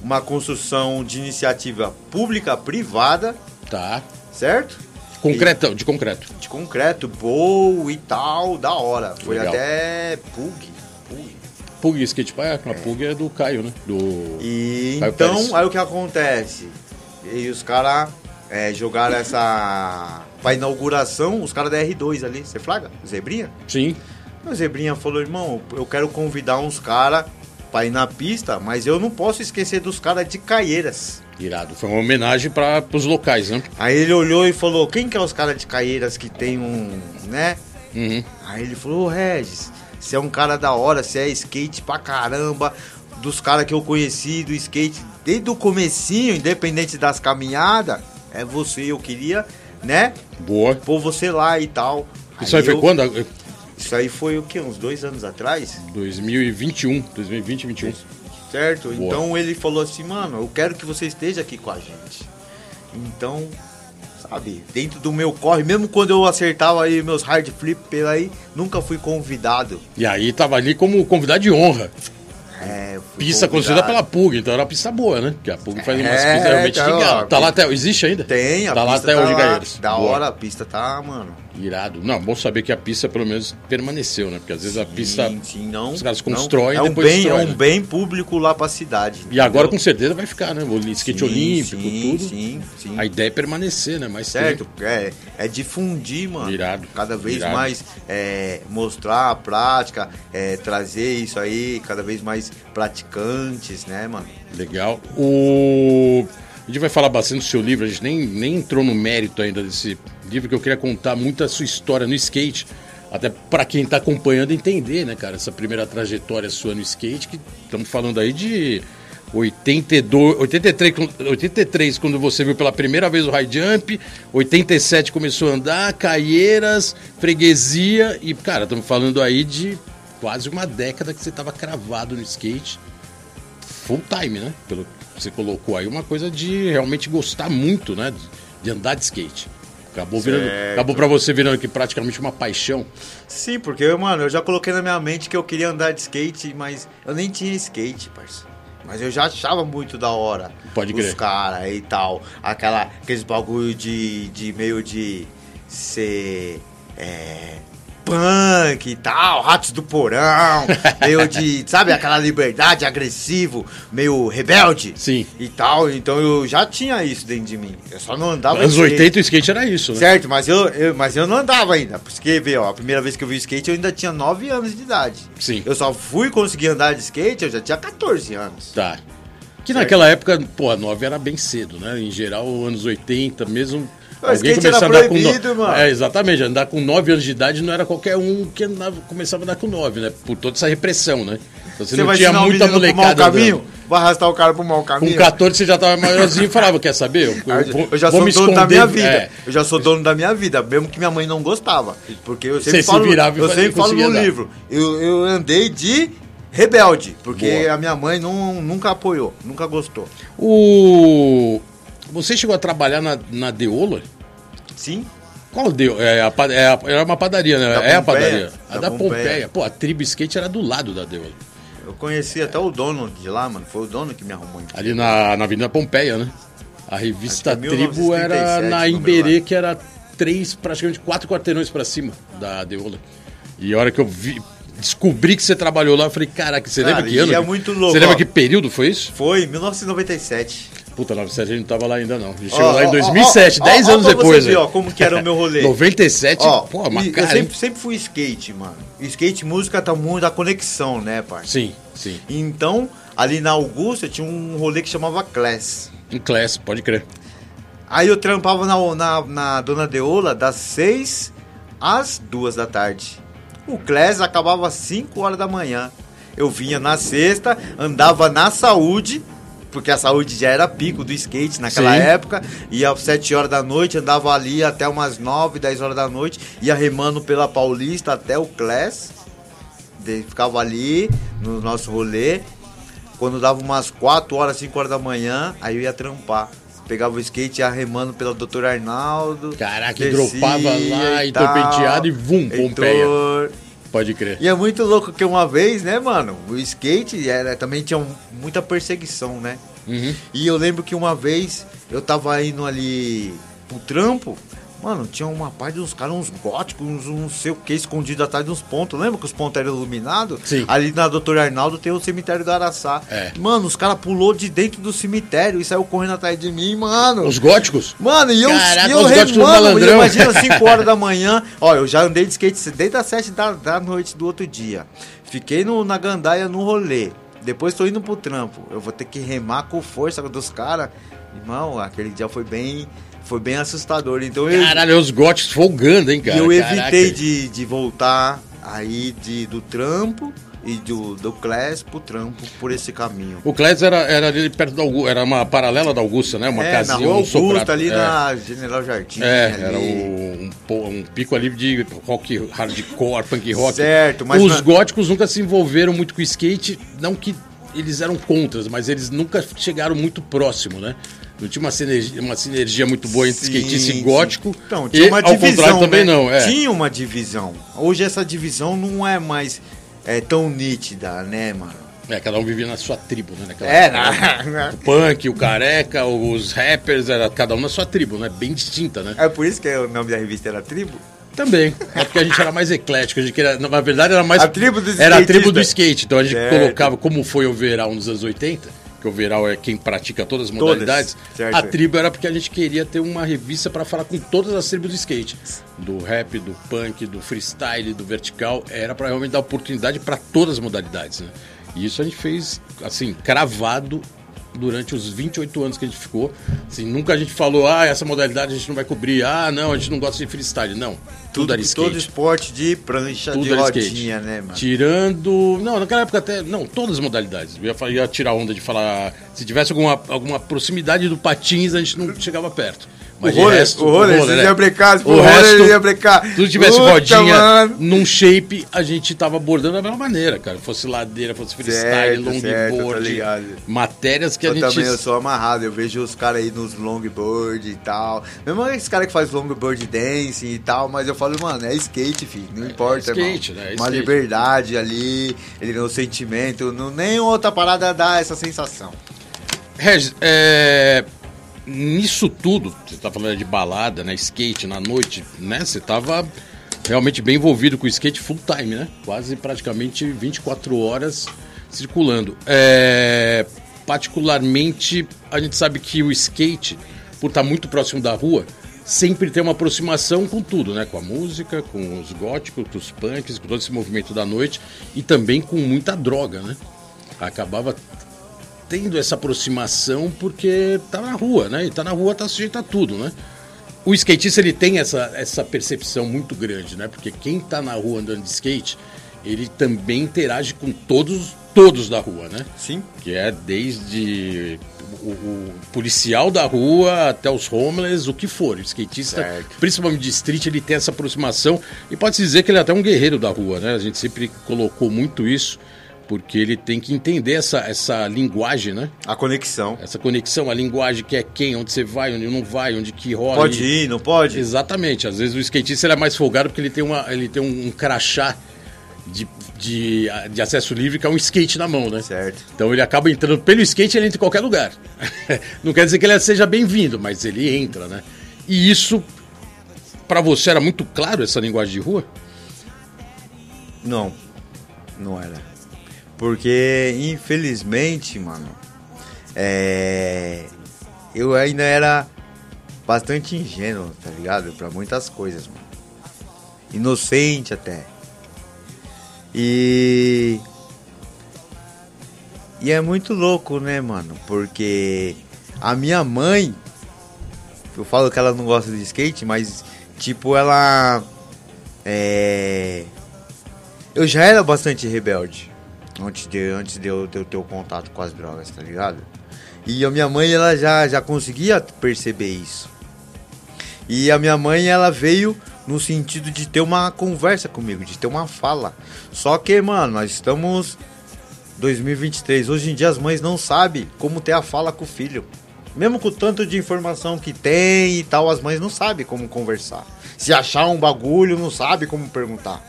Uma construção de iniciativa pública-privada, Tá. certo? Concretão, de concreto. De concreto, boa e tal, da hora. Foi Legal. até Pug. Pug. Pug Skate Park, a Pug é do Caio, né? Do. E Caio Pérez. então, aí o que acontece? E os caras jogaram essa. Pra inauguração, os caras da R2 ali. Você flaga? Zebrinha? Sim. O Zebrinha falou, irmão, eu quero convidar uns caras pra ir na pista, mas eu não posso esquecer dos caras de Caieiras. Irado. Foi uma homenagem para os locais, né? Aí ele olhou e falou, quem que é os caras de Caieiras que tem um, né? Uhum. Aí ele falou, ô Regis, você é um cara da hora, você é skate pra caramba, dos caras que eu conheci do skate desde o comecinho, independente das caminhadas, é você, eu queria, né, Boa. pôr você lá e tal. Isso aí foi eu- quando? Isso aí foi o quê? Uns dois anos atrás? 2021. 2020 2021. Certo? Boa. Então ele falou assim, mano, eu quero que você esteja aqui com a gente. Então, sabe, dentro do meu corre, mesmo quando eu acertava aí meus hard flip pela aí, nunca fui convidado. E aí tava ali como convidado de honra. É, Pista construída pela PUG, então era uma pista boa, né? Porque a PUG faz umas É, pistas realmente então, ó, Tá lá até. Existe ainda? Tem, a Tá lá pista até tá hoje, lá. Da Boa. hora, a pista tá, mano. Irado. Não, bom saber que a pista pelo menos permaneceu, né? Porque às vezes a pista. Sim, sim, não. os caras não. constroem é e um depois bem, destrói, É um né? bem público lá pra cidade. E agora entendeu? com certeza vai ficar, né? O skate Sim, olímpico, sim, tudo. Sim, sim. A ideia é permanecer, né? Mais Certo, é, é difundir, mano. Irado, Cada vez irado. mais é, mostrar a prática, é, trazer isso aí, cada vez mais praticantes, né, mano? Legal. O... A gente vai falar bastante do seu livro, a gente nem, nem entrou no mérito ainda desse livro, que eu queria contar muito a sua história no skate. Até para quem tá acompanhando entender, né, cara, essa primeira trajetória sua no skate, que estamos falando aí de 82, 83, com- 83 quando você viu pela primeira vez o high jump, 87 começou a andar, Caieiras, freguesia e, cara, estamos falando aí de quase uma década que você estava cravado no skate full time, né? Pelo que você colocou aí, uma coisa de realmente gostar muito, né? De, andar de skate. Acabou, virando, Certo. acabou pra você virando aqui praticamente uma paixão. Sim, porque, mano, eu já coloquei na minha mente que eu queria andar de skate, mas eu nem tinha skate, parceiro. Mas eu já achava muito da hora. Pode Os crer. caras e tal. Aquela, aqueles bagulho de, de meio de ser. É, punk e tal, ratos do porão, [laughs] meio de, sabe, aquela liberdade agressivo, meio rebelde Sim. e tal. Então eu já tinha isso dentro de mim. Eu só não andava Anos de skate. 80 o skate era isso, né? Certo, mas eu, eu- mas eu não andava ainda. Porque, vê, ó, a primeira vez que eu vi skate eu ainda tinha 9 anos de idade. Sim. Eu só fui conseguir andar de skate, eu já tinha 14 anos. Tá. Que naquela época, pô, a 9 era bem cedo, né? Em geral, anos 80, mesmo. O skate era com proibido, no... mano. É, exatamente. Andar com 9 anos de idade não era qualquer um que andava, começava a andar com 9, né? Por toda essa repressão, né? Então você, Você não vai tinha muita mau molecada. caminho? Vai arrastar o cara pro mau Com caminho? 14 você já tava maiorzinho e falava, quer saber? Eu, Eu, vou- eu já sou dono da esconder- minha vida. É. Eu já sou dono da minha vida, mesmo que minha mãe não gostava. Porque eu sempre Você se falo, virava e eu sempre falo no andar. livro. Eu, eu andei de rebelde, porque Boa. a minha mãe não, nunca apoiou, nunca gostou. O... Você chegou a trabalhar na, na Deola? Sim? Qual deu? É, a, pa- é, a- era uma padaria, né? Da é a Pompeia. padaria. A Da da Pompeia. Pompeia. Pô, a tribo skate era do lado da Deola. Eu conheci até o dono de lá, mano. Foi o dono que me arrumou. Ali na, na Avenida Pompeia, né? A revista é Tribo era 1937 na Imberê, lá. que era três, praticamente quatro quarteirões pra cima da Deola. E a hora que eu vi, descobri que você trabalhou lá, eu falei, caraca, você Cara, lembra que ano? é muito louco, Você lembra que período foi isso? Foi em 1997. Puta, 97 a gente não tava lá ainda não. A gente Ó, chegou lá ó, em 2007, ó, 10 ó, anos depois. Ver, ó, como que era o meu rolê. [laughs] 97, Ó, pô, eu cara, hein? sempre, sempre fui skate, mano. Skate música tá muito da conexão, né, parça? Sim, sim. Então, ali na Augusta tinha um rolê que chamava Class. Em class, pode crer. Aí eu trampava na, na, na Dona Deola das 6 às 2 da tarde. O Class acabava às 5 horas da manhã. Eu vinha na sexta, andava na saúde, porque a saúde já era pico do skate naquela Sim. época. Ia às 7 horas da noite, andava ali até umas 9, 10 horas da noite, ia remando pela Paulista até o Class. De- Ficava ali no nosso rolê. Quando dava umas 4 horas, 5 horas da manhã, aí eu ia trampar. Pegava o skate ia remando pelo Dr. Arnaldo. Caraca, e dropava lá e tal. torpenteado e vum, Pompeia. Pode crer. E é muito louco que uma vez, né, mano, o skate era, também tinha muita perseguição, né? Uhum. E eu lembro que uma vez eu tava indo ali pro trampo, mano, tinha uma parte de uns caras, uns góticos, uns não sei o que, escondido atrás de uns pontos. Lembra que os pontos eram iluminados? Sim. Ali na Doutor Arnaldo tem o cemitério do Araçá. É. Mano, os caras pulou de dentro do cemitério e saiu correndo atrás de mim, mano. Os góticos? Mano, e eu, Caraca, e eu os remando, malandrão. imagina 5 [laughs] horas da manhã. Ó, eu já andei de skate desde as 7 da, da noite do outro dia. Fiquei no, na gandaia no rolê. Depois tô indo pro trampo. Eu vou ter que remar com força dos caras. Irmão, aquele dia foi bem, foi bem assustador. Então eu, Caralho, os góticos folgando, hein, e cara? eu Caraca. evitei de, de voltar aí de, do trampo e do, do class pro trampo por esse caminho. O Clédio era, era ali perto da Augusta, era uma paralela da Augusta, né? Uma é, na casinha, rua um Augusta, ali é. na General Jardim. É, ali. era um, um pico ali de rock hardcore, punk rock. Certo, mas Os na- góticos nunca se envolveram muito com skate, não que eles eram contras, mas eles nunca chegaram muito próximo, né? Não tinha uma sinergia, uma sinergia muito boa entre Sim, skatista e sim. gótico. Então, tinha e, uma ao divisão. contrário também né? não, é. Tinha uma divisão. Hoje essa divisão não é mais é, tão nítida, né, mano? É, cada um vivia na sua tribo, né? naquela É, na... O punk, o careca, os rappers, era cada um na sua tribo, né? Bem distinta, né? É por isso que o nome da revista era Tribo? Também. É porque a gente era mais eclético. A gente queria, na verdade, era mais. A tribo dos Era a tribo do skate. Então a gente Certo. colocava, como foi o Veral nos anos 80, que o Veral é quem pratica todas as Todas, modalidades. certo. A tribo era porque a gente queria ter uma revista para falar com todas as tribos do skate. Do rap, do punk, do freestyle, do vertical. Era para realmente dar oportunidade para todas as modalidades. Né? E isso a gente fez, assim, cravado durante os 28 anos que a gente ficou. Assim, nunca a gente falou, ah, essa modalidade a gente não vai cobrir. Ah, não, a gente não gosta de freestyle. Não. Tudo, era skate. Todo esporte de prancha, Tudo de rodinha, skate. né, mano? Tirando. Não, naquela época até. Não, todas as modalidades. Eu ia, ia tirar onda de falar. Se tivesse alguma, alguma proximidade do patins, a gente não chegava perto. Mas o roller, resto, o roller, né? se for O resto, ia brincar. Se tudo tivesse Puta, rodinha mano. num shape, a gente tava abordando da mesma maneira, cara. Fosse ladeira, fosse freestyle, Certo, certo, longboard. ligado. matérias que eu a gente. também eu sou amarrado, eu vejo os caras aí nos longboard e tal. Mesmo esses caras que fazem longboard dancing e tal, mas eu falo, mano, é skate, filho. Não importa, skate, irmão. né? É Uma skate. liberdade ali, ele no sentimento, não, nem outra parada dá essa sensação. Regis, é, nisso tudo, você tá falando de balada, né? Skate na noite, né? Você tava realmente bem envolvido com o skate full time, né? Quase praticamente 24 horas circulando. É, particularmente, a gente sabe que o skate, por estar muito próximo da rua, sempre tem uma aproximação com tudo, né? Com a música, com os góticos, com os punks, com todo esse movimento da noite e também com muita droga, né? Acabava tendo essa aproximação porque tá na rua, né? E tá na rua, tá sujeito a tudo, né? O skatista ele tem essa, essa percepção muito grande, né? Porque quem tá na rua andando de skate, ele também interage com todos, todos da rua, né? Sim. Que é desde o, o policial da rua até os homeless, o que for. O skatista, Certo. principalmente de street, ele tem essa aproximação e pode-se dizer que ele é até um guerreiro da rua, né? A gente sempre colocou muito isso, porque ele tem que entender essa, essa linguagem, né? A conexão. Essa conexão, a linguagem que é quem, onde você vai, onde não vai, onde que rola. Pode e- ir, não pode? Exatamente. Às vezes o skatista ele é mais folgado porque ele tem, uma, ele tem um, um crachá de, de, de acesso livre que é um skate na mão, né? Certo. Então ele acaba entrando pelo skate, ele entra em qualquer lugar. [laughs] Não quer dizer que ele seja bem-vindo, mas ele entra, né? E isso, pra você, era muito claro essa linguagem de rua? Não, não era. Porque, infelizmente, mano, é... eu ainda era bastante ingênuo, tá ligado? Pra muitas coisas, mano. Inocente até. E. E é muito louco, né, mano? Porque a minha mãe. Eu falo que ela não gosta de skate, mas, tipo, ela. É eu já era bastante rebelde antes de, antes de, eu, ter o contato com as drogas, tá ligado? E a minha mãe, ela já, já conseguia perceber isso. E a minha mãe, ela veio no sentido de ter uma conversa comigo, de ter uma fala. Só que, mano, nós estamos 2023. Hoje em dia as mães não sabem como ter a fala com o filho. Mesmo com o tanto de informação que tem e tal, as mães não sabem como conversar. Se achar um bagulho, não sabe como perguntar.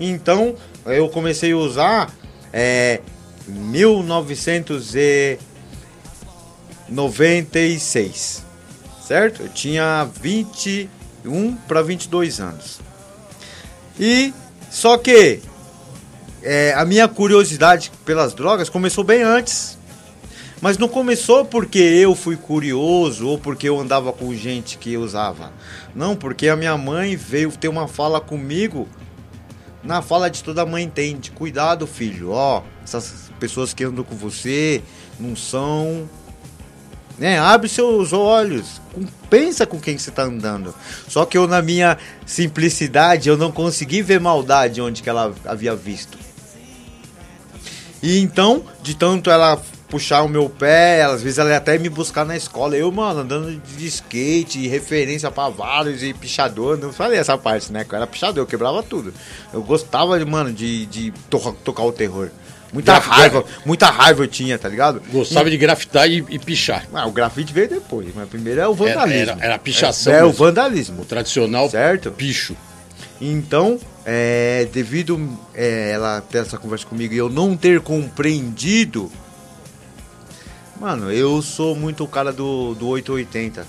Então, eu comecei a usar é, 1996, certo? Eu tinha 21 para 22 anos. E só que é, a minha curiosidade pelas drogas começou bem antes. Mas não começou porque eu fui curioso ou porque eu andava com gente que usava. Não, porque a minha mãe veio ter uma fala comigo. Na fala de toda mãe tem, de cuidado, filho. Ó, essas pessoas que andam com você não são. Né? Abre seus olhos. Pensa com quem você tá andando. Só que eu, na minha simplicidade, eu não consegui ver maldade onde que ela havia visto. E então, de tanto ela puxar o meu pé, às vezes ela ia até me buscar na escola. Eu, mano, andando de skate, e referência pra vários e pichador. Não falei essa parte, né? Que eu era pichador, eu quebrava tudo. Eu gostava, mano, de, de to- tocar o terror. Muita Graf- raiva, muita raiva eu tinha, tá ligado? Gostava de grafitar e, e pichar. Ah, o grafite veio depois, mas primeiro é o vandalismo. Era- era a pichação É, é o vandalismo. O tradicional Certo. picho. Então, é, devido é, ela ter essa conversa comigo e eu não ter compreendido, mano, eu sou muito o cara do, do 880.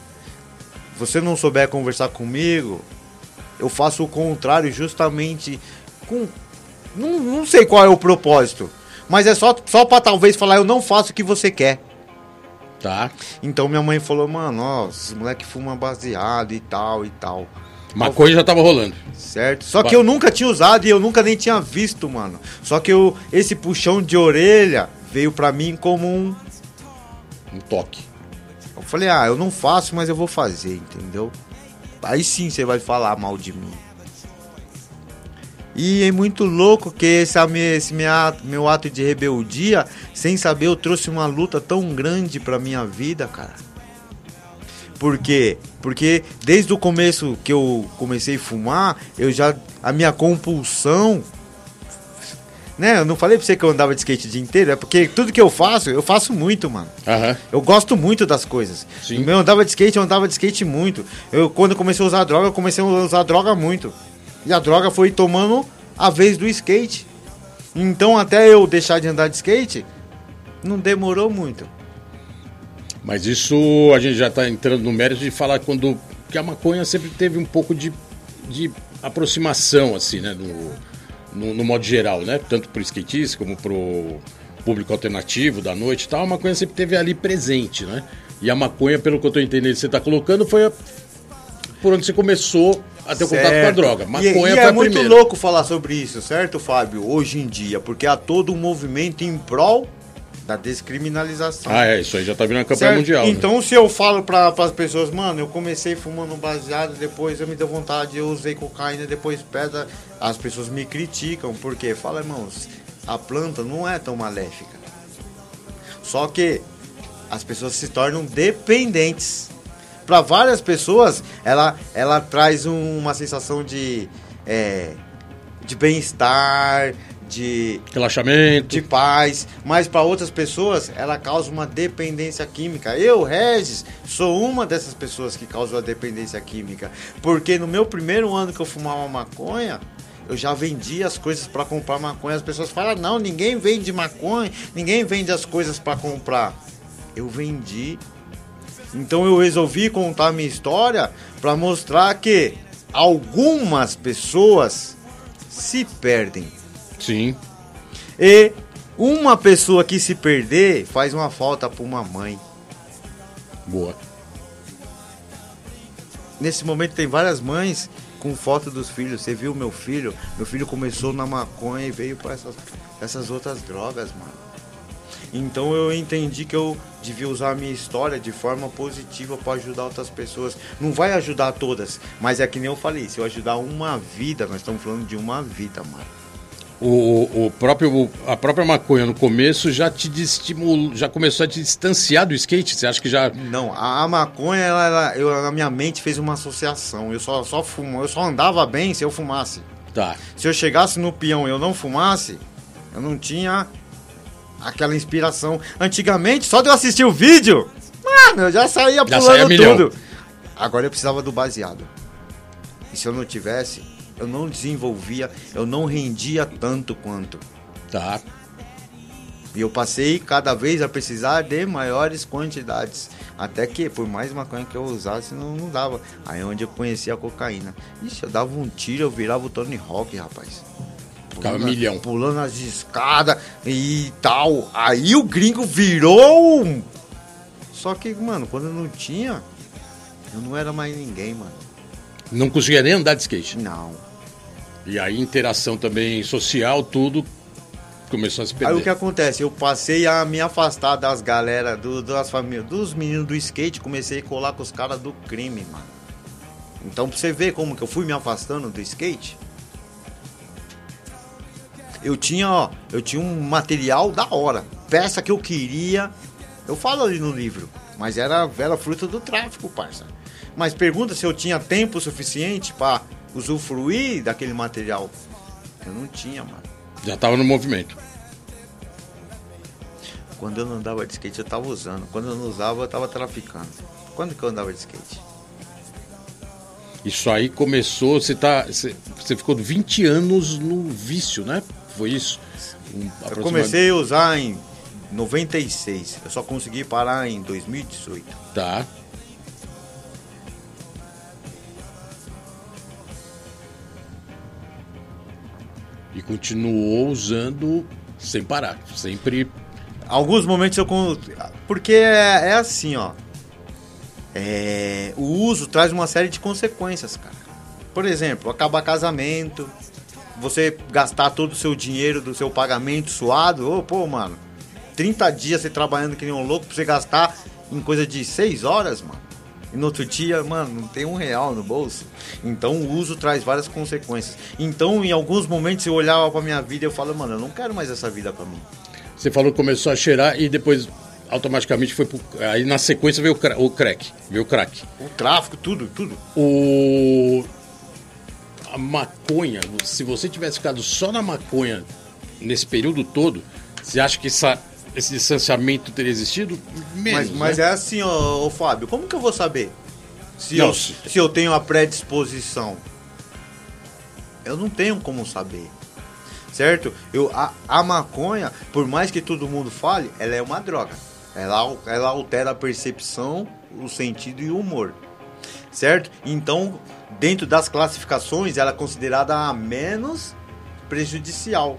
Você não souber conversar comigo, eu faço o contrário justamente com. Não, não sei qual é o propósito, mas é só, só pra talvez falar, eu não faço o que você quer. Tá? Então minha mãe falou, mano, ó, esses moleque fuma baseado e tal e tal. Maconha já tava rolando. Certo? Só que eu nunca tinha usado e eu nunca nem tinha visto, mano. Só que eu, esse puxão de orelha veio pra mim como um. Um toque. Eu falei, ah, eu não faço, mas eu vou fazer, entendeu? Aí sim você vai falar mal de mim. E é muito louco que esse, esse minha- meu ato de rebeldia, sem saber, eu trouxe uma luta tão grande pra minha vida, cara. Por quê? Porque desde o começo que eu comecei a fumar, eu já. A minha compulsão. Né? Eu não falei pra você que eu andava de skate o dia inteiro, é porque tudo que eu faço, eu faço muito, mano. Aham. Eu gosto muito das coisas. Sim. Eu andava de skate, eu andava de skate muito. Eu, quando eu comecei a usar droga, eu comecei a usar droga muito. E a droga foi tomando a vez do skate. Então, até eu deixar de andar de skate, não demorou muito. Mas isso a gente já está entrando no mérito de falar quando que a maconha sempre teve um pouco de, de aproximação, assim, né? No, no, no modo geral, né? Tanto pro skatista como pro público alternativo da noite e tal, a maconha sempre teve ali presente, né? E a maconha, pelo que eu tô entendendo você tá colocando, foi a- por onde você começou a ter o contato com a Certo. droga. E- Maconha e, foi é muito primeira. louco falar sobre isso, certo, Fábio? Hoje em dia, porque há todo um movimento em prol da descriminalização. Ah, é, isso aí já tá vindo a campanha Certo? mundial. né? Então, se eu falo para as pessoas, mano, eu comecei fumando baseado, depois eu me deu vontade, eu usei cocaína, depois pedra, as pessoas me criticam, porque fala, irmãos, a planta não é tão maléfica. Só que as pessoas se tornam dependentes. Para várias pessoas, ela, ela traz um- uma sensação de, é, de bem-estar, de, Relaxamento. de paz, mas para outras pessoas ela causa uma dependência química. Eu, Regis, sou uma dessas pessoas que causou a dependência química, porque no meu primeiro ano que eu fumava maconha, eu já vendia as coisas para comprar maconha. As pessoas falam: "Não, ninguém vende maconha, ninguém vende as coisas para comprar". Eu vendi. Então eu resolvi contar minha história para mostrar que algumas pessoas se perdem. Sim. E uma pessoa que se perder faz uma falta para uma mãe. Boa. Nesse momento tem várias mães com foto dos filhos. Você viu meu filho? Meu filho começou na maconha e veio para essas, essas outras drogas, mano. Então eu entendi que eu devia usar a minha história de forma positiva para ajudar outras pessoas. Não vai ajudar todas, mas é que nem eu falei, se eu ajudar uma vida, nós estamos falando de uma vida, mano. O, o próprio, a própria maconha no começo já te estimulou, já começou a te distanciar do skate. Você acha que já. Não, a, a maconha, ela, ela- eu, a minha mente fez uma associação. Eu só, só fumo, eu só andava bem se eu fumasse. Tá. Se eu chegasse no peão e eu não fumasse, eu não tinha aquela inspiração. Antigamente, só de eu assistir o vídeo, mano, eu já saía Já pulando saía tudo. Agora eu precisava do baseado. E se eu não tivesse, eu não desenvolvia, eu não rendia tanto quanto. Tá. E eu passei cada vez a precisar de maiores quantidades. Até que, por mais maconha que eu usasse, não, não dava. Aí é onde eu conheci a cocaína. Ixi, eu dava um tiro, eu virava o Tony Hawk, rapaz. Ficava Pulando- milhão. Pulando as escadas e tal. Aí o gringo virou. um- Só que, mano, quando eu não tinha, eu não era mais ninguém, mano. Não conseguia nem andar de skate. Não. E aí, interação também social, tudo começou a se Aí perder. o que acontece? Eu passei a me afastar das galera, do, das famílias, dos meninos do skate, comecei a colar com os caras do crime, mano. Então pra você ver como que eu fui me afastando do skate. Eu tinha, ó, eu tinha um material da hora. Peça que eu queria. Eu falo ali no livro. Mas era, era fruto do tráfico, parça. Mas pergunta se eu tinha tempo suficiente pra usufruir daquele material. Eu não tinha, mano. Já tava no movimento. Quando eu não andava de skate, eu tava usando. Quando eu não usava, eu tava traficando. Quando que eu andava de skate? Isso aí começou, você tá. Você, você ficou 20 anos no vício, né? Foi isso? Um, Eu comecei a usar em 96. Eu só consegui parar em 2018. Tá. E continuou usando sem parar. Sempre. Alguns momentos eu. Porque é, é assim, ó. É, o uso traz uma série de consequências, cara. Por exemplo, acabar casamento, você gastar todo o seu dinheiro do seu pagamento suado. Ô, pô, mano, 30 dias você trabalhando que nem um louco pra você gastar em coisa de 6 horas, mano. E no outro dia, mano, não tem um real no bolso. Então o uso traz várias consequências. Então, em alguns momentos, eu olhava pra minha vida e eu falo, mano, eu não quero mais essa vida pra mim. Você falou que começou a cheirar e depois automaticamente foi pro. Aí na sequência veio o, cra- o crack. Veio o crack. O tráfico, tudo, tudo. O. A maconha, se você tivesse ficado só na maconha nesse período todo, você acha que essa, esse distanciamento teria existido? Menos, Mas, mas né? é assim, ô, ô, Fábio, como que eu vou saber? Se, Não, eu, se- se eu tenho a predisposição. Eu não tenho como saber. Certo? Eu, a, a maconha, por mais que todo mundo fale, ela é uma droga. Ela, ela altera a percepção, o sentido e o humor. Certo? Então, dentro das classificações, ela é considerada a menos prejudicial.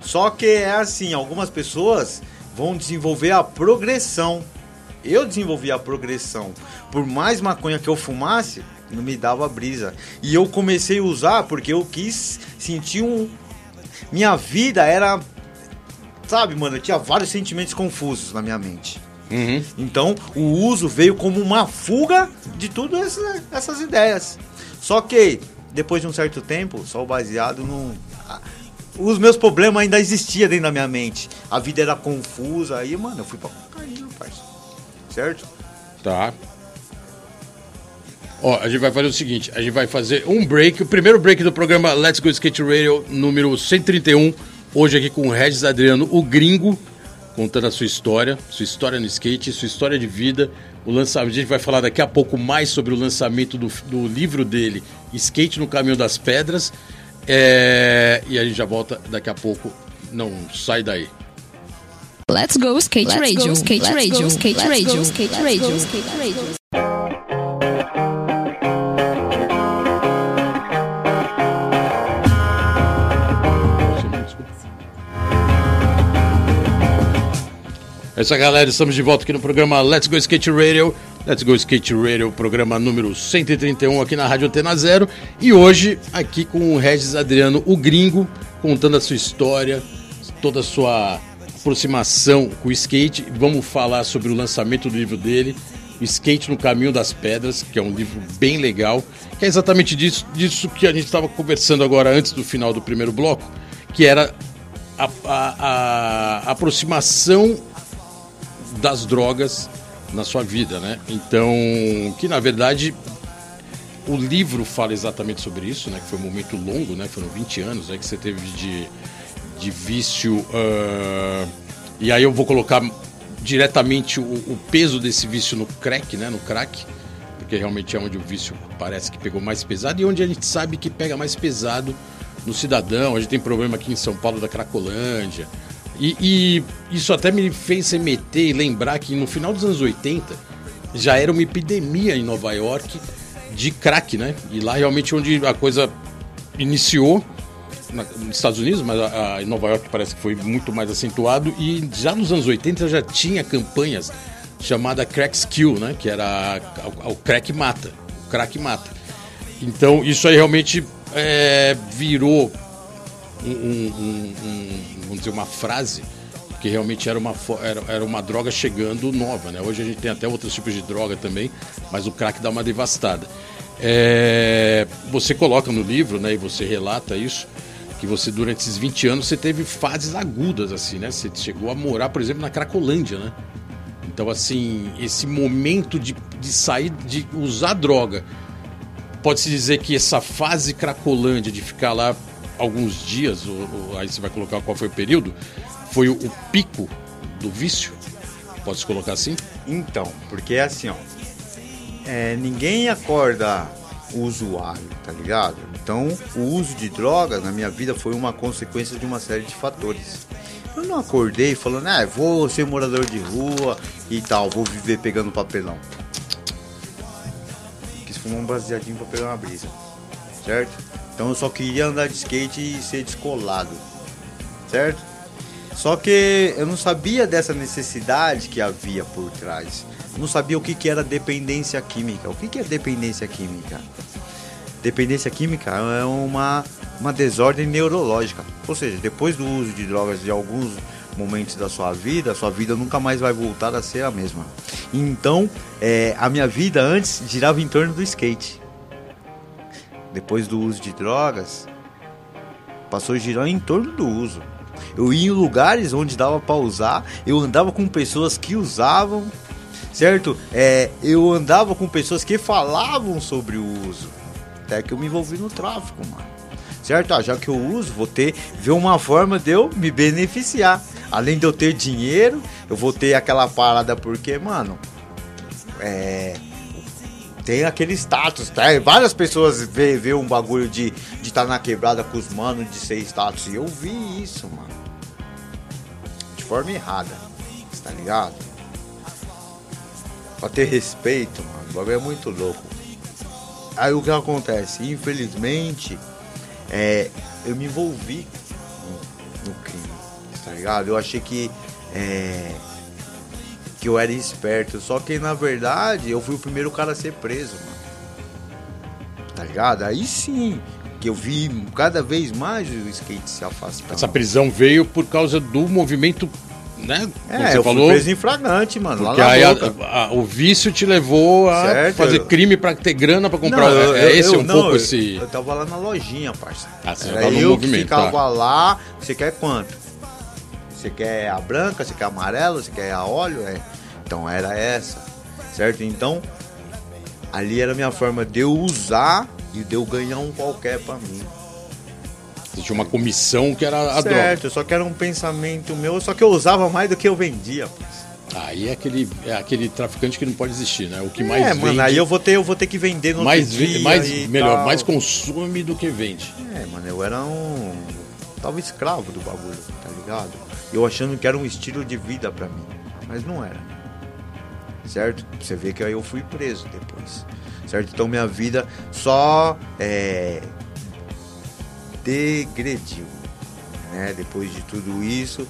Só que é assim, algumas pessoas vão desenvolver a progressão. Eu desenvolvi a progressão. Por mais maconha que eu fumasse, não me dava brisa. E eu comecei a usar porque eu quis sentir um. Minha vida era sabe, mano, eu tinha vários sentimentos confusos na minha mente. Uhum. Então, o uso veio como uma fuga de todas essa, essas ideias. Só que, depois de um certo tempo, só baseado no. Os meus problemas ainda existiam dentro da minha mente. A vida era confusa. Aí, mano, eu fui pra cocaína, parceiro. Certo? Tá. Ó, a gente vai fazer o seguinte, a gente vai fazer um break, o primeiro break do programa Let's Go Skate Radio número 131, hoje aqui com o Regis Adriano, o gringo, contando a sua história, sua história no skate, sua história de vida, o lançamento, a gente vai falar daqui a pouco mais sobre o lançamento do, do livro dele, Skate no Caminho das Pedras, é, e a gente já volta daqui a pouco, não sai daí. Let's go skate Let's radio, go, skate radio, skate radio, skate radio, skate radio. Essa galera, estamos de volta aqui no programa Let's Go Skate Radio. Let's Go Skate Radio, programa número 131 aqui na Rádio Antena Zero. E hoje, aqui com o Regis Adriano, o gringo, contando a sua história, toda a sua aproximação com o skate. Vamos falar sobre o lançamento do livro dele, Skate no Caminho das Pedras, que é um livro bem legal, que é exatamente disso, disso que a gente estava conversando agora antes do final do primeiro bloco, que era a, a, a aproximação das drogas na sua vida, né? Então, que na verdade o livro fala exatamente sobre isso, né? Que foi um momento longo, né? Foram 20 anos aí que você teve de, de vício. Uh... E aí eu vou colocar diretamente o, o, peso desse vício no crack, né? No crack, porque realmente é onde o vício parece que pegou mais pesado e onde a gente sabe que pega mais pesado no cidadão. A gente tem problema aqui em São Paulo da Cracolândia. E, e, isso até me fez remeter e lembrar que no final dos anos 80 já era uma epidemia em Nova York de crack, né? E lá realmente onde a coisa iniciou na, nos Estados Unidos, mas a, a, em Nova York parece que foi muito mais acentuado e já nos anos 80 já tinha campanhas chamada Crack Skill, né? Que era o crack mata, o crack mata. Então isso aí realmente é, virou um, um, um, vamos dizer, uma frase que realmente era uma, era, era uma droga chegando nova, né? Hoje a gente tem até outros tipos de droga também, mas o crack dá uma devastada. É, você coloca no livro, né, e você relata isso, que você durante esses 20 anos você teve fases agudas assim, né? Você chegou a morar, por exemplo, na Cracolândia, né? Então assim, esse momento de, de sair, de usar droga, pode-se dizer que essa fase Cracolândia de ficar lá alguns dias, ou, ou, aí você vai colocar qual foi o período, foi o, o pico do vício? Pode se colocar assim? Então, porque é assim, ó. É, ninguém acorda usuário, tá ligado? Então, o uso de drogas na minha vida foi uma consequência de uma série de fatores. Eu não acordei falando, ah, vou ser morador de rua e tal, vou viver pegando papelão. Quis fumar um baseadinho pra pegar uma brisa, certo? Então eu só queria andar de skate e ser descolado, certo? Só que eu não sabia dessa necessidade que havia por trás. Não sabia o que, que era dependência química. O que, que é dependência química? Dependência química é uma, uma desordem neurológica. Ou seja, depois do uso de drogas de alguns momentos da sua vida, a sua vida nunca mais vai voltar a ser a mesma. Então, é, a minha vida antes girava em torno do skate depois do uso de drogas, passou a girar em torno do uso. Eu ia em lugares onde dava para usar, eu andava com pessoas que usavam, certo? É, eu andava com pessoas que falavam sobre o uso. Até que eu me envolvi no tráfico, mano. Certo? Ah, já que eu uso, vou ter ver uma forma de eu me beneficiar. Além de eu ter dinheiro, eu vou ter aquela parada porque, mano, é, tem aquele status, tá? Várias pessoas vê, vê um bagulho de estar de tá na quebrada com os manos de ser status. E eu vi isso, mano. De forma errada. Tá ligado? Pra ter respeito, mano. O bagulho é muito louco. Aí o que acontece? Infelizmente, é, eu me envolvi no, no crime. Tá ligado? Eu achei que. É, que eu era esperto. Só que na verdade eu fui o primeiro cara a ser preso, mano. Tá ligado? Aí sim, que eu vi cada vez mais o skate se afastando. Essa prisão veio por causa do movimento, né? É, eu falou. fui preso em flagrante, mano. Porque aí a- a- o vício te levou a Certo, fazer crime pra ter grana pra comprar. Não, eu- é esse eu- um não, pouco eu- esse. Eu tava lá na lojinha, parça. Ah, você Era tava no eu movimento, que ficava tá. lá. Você quer quanto? Você quer a branca, você quer a amarela, você quer a óleo? É. Então era essa, certo? Então, ali era a minha forma de eu usar e de eu ganhar um qualquer pra mim. Você tinha uma comissão que era a droga. certo, só que era um pensamento meu, só que eu usava mais do que eu vendia. Aí é aquele, é aquele traficante que não pode existir, né? O que mais é, vende. mano, aí eu vou ter, eu vou ter que vender no mais, dia mais melhor, tal. mais consome do que vende. É, mano, eu era um. Tava escravo do bagulho, tá ligado? Eu achando que era um estilo de vida pra mim. Mas não era. Certo? Você vê que aí eu fui preso depois. Certo? Então minha vida só é, degrediu. Né? Depois de tudo isso.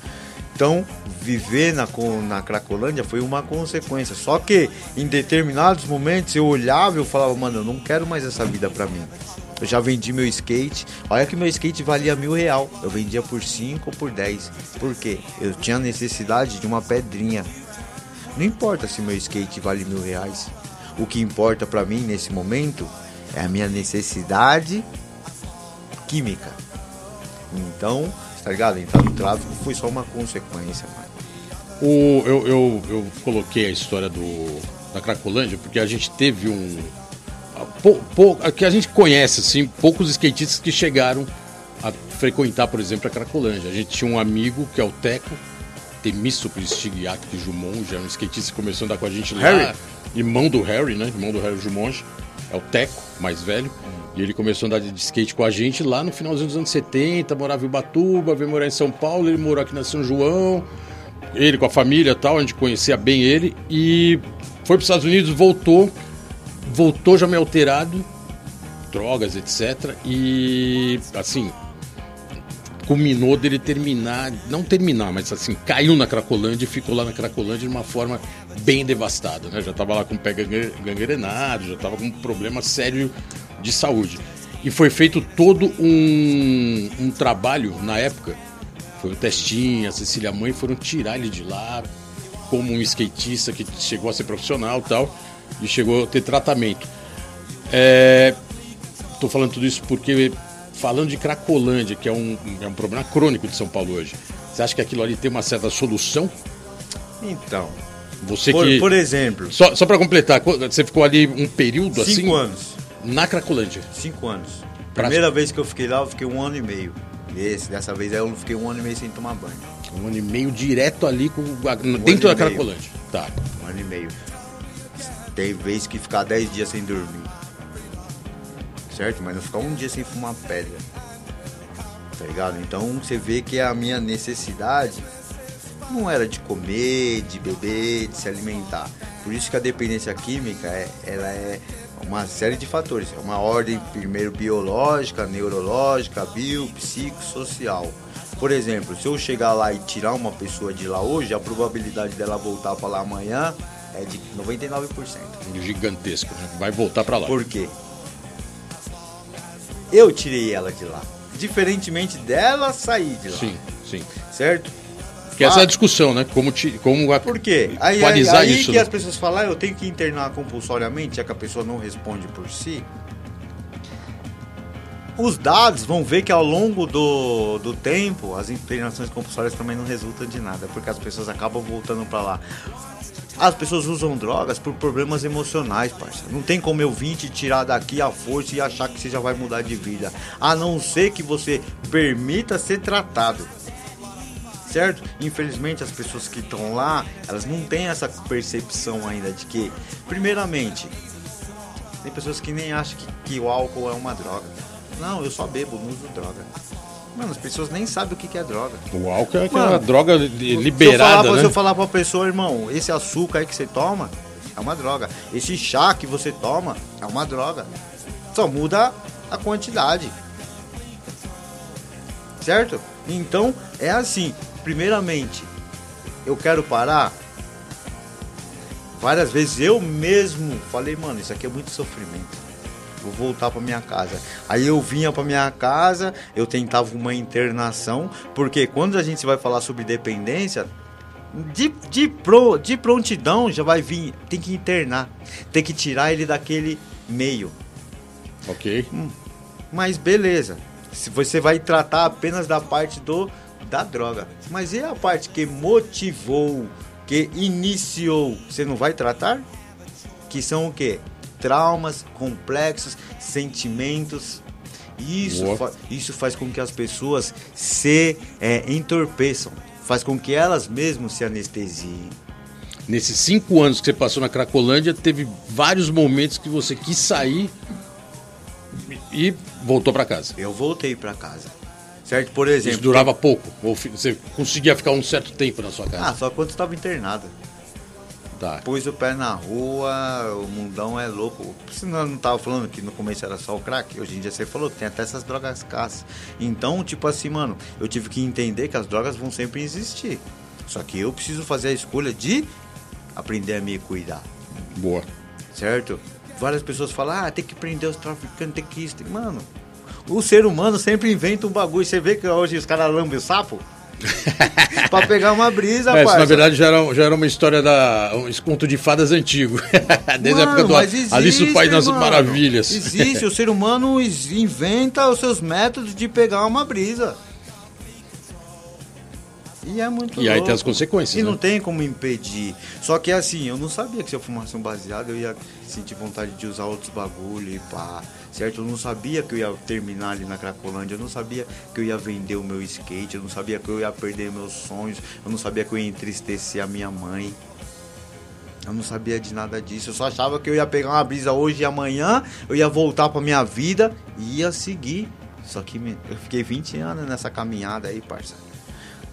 Então, viver na, na Cracolândia foi uma consequência. Só que em determinados momentos eu olhava e eu falava, mano, eu não quero mais essa vida pra mim. Eu já vendi meu skate. Olha que meu skate valia mil real. Eu vendia por 5 ou por 10. Por quê? Eu tinha necessidade de uma pedrinha. Não importa se meu skate vale mil reais. O que importa pra mim nesse momento é a minha necessidade química. Então, tá ligado? Entrar no tráfico foi só uma consequência, mano. O, eu, eu, eu coloquei a história do, da Cracolândia porque a gente teve um. Pou- pou- que a gente conhece, assim, poucos skatistas que chegaram a frequentar, por exemplo, a Cracolândia. A gente tinha um amigo que é o Teco, Temístocles Stigiak Jumonge, é um skatista que começou a andar com a gente lá. Harry. Irmão do Harry, né? Irmão do Harry Jumonge. É o Teco, mais velho. E ele começou a andar de skate com a gente lá no finalzinho dos anos 70, morava em Ubatuba, veio morar em São Paulo, ele morou aqui na São João ele com a família e tal, a gente conhecia bem ele e foi para os Estados Unidos, voltou, voltou já meio alterado, drogas, etc. E assim, culminou dele terminar, não terminar, mas assim, caiu na Cracolândia e ficou lá na Cracolândia de uma forma bem devastada, né? Já tava lá com o pé gangrenado, já tava com um problema sério de saúde. E foi feito todo um, um trabalho na época foi o Testinha, a Cecília Mãe foram tirar ele de lá como um skatista que chegou a ser profissional tal, e chegou a ter tratamento. É, tô falando tudo isso porque, falando de Cracolândia, que é um, é um problema crônico de São Paulo hoje, você acha que aquilo ali tem uma certa solução? Então, Você por, que. por exemplo, Só, só para completar, você ficou ali um período assim? cinco anos. Na Cracolândia. Cinco anos. Pra- Primeira vez que eu fiquei lá, eu fiquei um ano e meio. Esse, dessa vez eu fiquei um ano e meio sem tomar banho. Um ano e meio direto ali com, dentro da. Cracolândia. Tá. Um ano e meio. Tem vez que ficar dez dias sem dormir. Certo? Mas não ficar um dia sem fumar pedra. Tá ligado? Então você vê que a minha necessidade não era de comer, de beber, de se alimentar. Por isso que a dependência química é, ela é uma série de fatores. É uma ordem primeiro biológica, neurológica, bio, psicossocial. Por exemplo, se eu chegar lá e tirar uma pessoa de lá hoje, a probabilidade dela voltar para lá amanhã é de 99%. Gigantesco, né? Vai voltar para lá. Por quê? Eu tirei ela de lá. Diferentemente dela sair de lá. Sim, sim. Certo? Que essa é Ah, a discussão, né? Como, te, como a- Por quê? Aí, aí, aí isso. que né? as pessoas falam, "Ah, eu tenho que internar compulsoriamente, já que a pessoa não responde por si. Os dados vão ver que ao longo do, do tempo, as internações compulsórias também não resultam de nada, porque as pessoas acabam voltando pra lá. As pessoas usam drogas por problemas emocionais, parça. Não tem como eu vir te tirar daqui à força e achar que você já vai mudar de vida. A não ser que você permita ser tratado certo? Infelizmente as pessoas que estão lá, elas não têm essa percepção ainda de que, primeiramente, tem pessoas que nem acham que, que o álcool é uma droga. Não, eu só bebo, não uso droga. Mano, as pessoas nem sabem o que, que é droga. O álcool é aquela Mano, droga li- Se eu, falar, liberada, né? se eu falar pra pessoa, irmão, esse açúcar aí que você toma é uma droga. Esse chá que você toma é uma droga. Só muda a quantidade. Certo? Então, é assim. Primeiramente, eu quero parar. Várias vezes eu mesmo falei, mano, isso aqui é muito sofrimento. Vou voltar para minha casa. Aí eu vinha para minha casa, eu tentava uma internação, porque quando a gente vai falar sobre dependência, de, de, pro, de prontidão já vai vir, tem que internar, tem que tirar ele daquele meio. Ok. Hum, mas beleza, se você vai tratar apenas da parte do da droga, mas e a parte que motivou, que iniciou, você não vai tratar? Que são o quê? Traumas, complexos, sentimentos. Isso, fa isso faz com que as pessoas se é, entorpeçam faz com que elas mesmas se anestesiem. Nesses cinco anos que você passou na Cracolândia, teve vários momentos que você quis sair e voltou para casa. Eu voltei para casa. Certo? Por exemplo. Isso durava pouco? Ou você conseguia ficar um certo tempo na sua casa? Ah, só quando estava internado. Tá. Pus o pé na rua, o mundão é louco. Eu não tava falando que no começo era só o crack. Hoje em dia você falou que tem até essas drogas caças. Então, tipo assim, mano, eu tive que entender que as drogas vão sempre existir. Só que eu preciso fazer a escolha de aprender a me cuidar. Boa. Certo? Várias pessoas falam, ah, tem que prender os traficantes, tem que isso. Mano, o ser humano sempre inventa um bagulho. Você vê que hoje os caras lambem o sapo? [laughs] pra pegar uma brisa, Mas, na verdade, já era, já era uma história da. um conto de fadas antigo. [laughs] Desde mano, a época do existe, Alice o País das Maravilhas. Existe, o ser humano inventa os seus métodos de pegar uma brisa. E é muito E louco. aí tem as consequências. E né? não tem como impedir. Só que assim, eu não sabia que se eu fumasse um baseado, eu ia sentir vontade de usar outros bagulho e pá. Certo? Eu não sabia que eu ia terminar ali na Cracolândia, eu não sabia que eu ia vender o meu skate, eu não sabia que eu ia perder meus sonhos, eu não sabia que eu ia entristecer a minha mãe. Eu não sabia de nada disso. Eu só achava que eu ia pegar uma brisa hoje e amanhã, eu ia voltar pra minha vida e ia seguir. Só que eu fiquei 20 anos nessa caminhada aí, parça.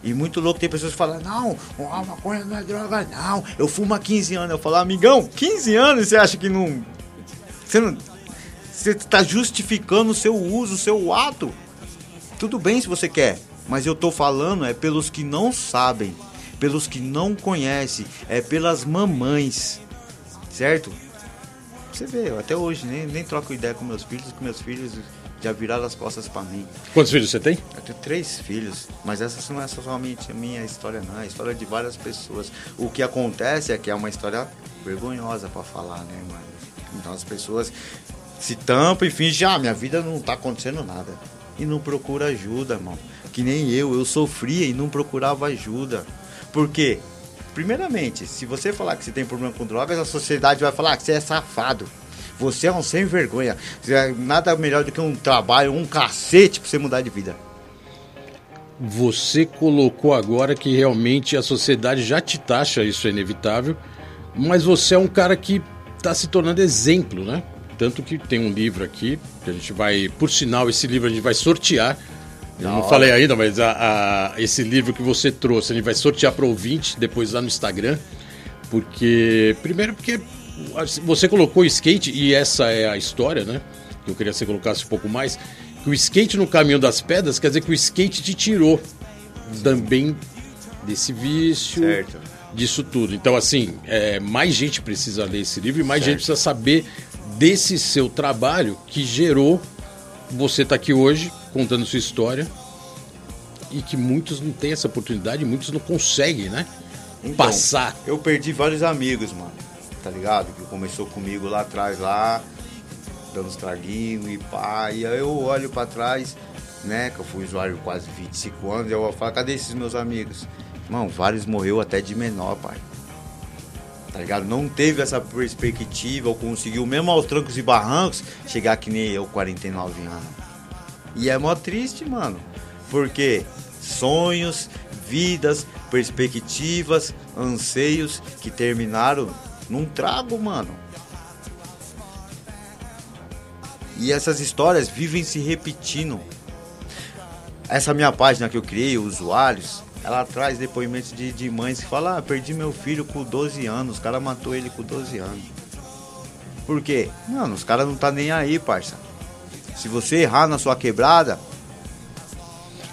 E muito louco, tem pessoas que falam, não, a maconha não é droga, não. Eu fumo há 15 anos. Eu falo, amigão, 15 anos você acha que não. Você não. Você está justificando o seu uso, o seu ato. Tudo bem se você quer, mas eu tô falando é pelos que não sabem, pelos que não conhecem, é pelas mamães, certo? Você vê, até hoje nem, nem troco ideia com meus filhos, com meus filhos já viraram as costas para mim. Quantos filhos você tem? Eu tenho três filhos, mas essa não é somente a minha história, não. É a história de várias pessoas. O que acontece é que é uma história vergonhosa para falar, né, mano? Então as pessoas se tampam e fingem, ah, minha vida não tá acontecendo nada. E não procura ajuda, mano. Que nem eu, eu sofria e não procurava ajuda. Por quê? Primeiramente, se você falar que você tem problema com drogas, a sociedade vai falar que você é safado. Você é um sem vergonha. É nada melhor do que um trabalho, um cacete pra você mudar de vida. Você colocou agora que realmente a sociedade já te taxa, isso é inevitável, mas você é um cara que está se tornando exemplo, né? Tanto que tem um livro aqui, que a gente vai, por sinal, esse livro a gente vai sortear. Eu não, não falei ainda, mas a, a, esse livro que você trouxe, a gente vai sortear para ouvinte depois lá no Instagram. Porque, primeiro, porque você colocou o skate, e essa é a história, né? Que eu queria que você colocasse um pouco mais. Que o skate no caminho das pedras quer dizer que o skate te tirou também desse vício, certo. disso tudo. Então, assim, é, mais gente precisa ler esse livro e mais certo. gente precisa saber desse seu trabalho que gerou você estar tá aqui hoje contando sua história e que muitos não têm essa oportunidade, muitos não conseguem, né? Então, passar. Eu perdi vários amigos, mano tá ligado? Que começou comigo lá atrás, lá, dando os traguinhos e pá. E aí eu olho pra trás, né? Que eu fui usuário quase 25 anos, e eu falo, cadê esses meus amigos? Irmão, vários morreu até de menor, pai. Tá ligado? Não teve essa perspectiva, ou conseguiu, mesmo aos trancos e barrancos, chegar que nem eu, 49 anos. E é mó triste, mano. Porque sonhos, vidas, perspectivas, anseios que terminaram num trago, mano. E essas histórias vivem se repetindo. Essa minha página que eu criei, Usuários, ela traz depoimentos de, de mães que falam: ah, perdi meu filho com 12 anos, o cara matou ele com 12 anos. Por quê? Mano, os caras não tá nem aí, parça. Se você errar na sua quebrada,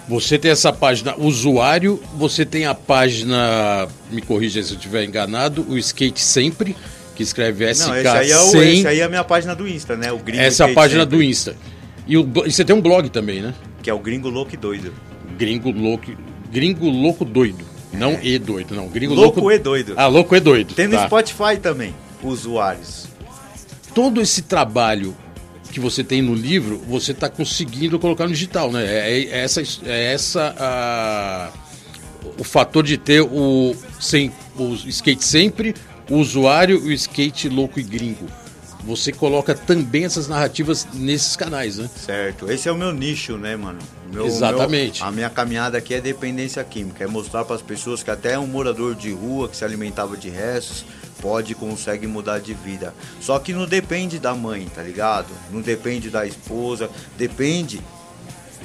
você tem essa página usuário, você tem a página, me corrija se eu estiver enganado, o Skate Sempre, que escreve SK Não, esse aí, é o, 100. esse aí é a minha página do Insta, né? O Gringo Essa é a página Sempre, do Insta. E, o, e você tem um blog também, né? Que é o Gringo Louco Doido. Gringo Louco, Gringo Louco Doido. Não E doido, não. Gringo Louco Louco, e Doido. Ah, Louco e Doido. Tem no tá. Spotify também, usuários. Todo esse trabalho que você tem no livro, você está conseguindo colocar no digital, né? É, é essa, é essa a- o fator de ter o, sem, o skate sempre, o usuário e o skate louco e gringo. Você coloca também essas narrativas nesses canais, né? Certo. Esse é o meu nicho, né, mano? Meu- Exatamente. meu- a minha caminhada aqui é dependência química. É mostrar para as pessoas que até um morador de rua que se alimentava de restos pode e consegue mudar de vida. Só que não depende da mãe, tá ligado? Não depende da esposa, depende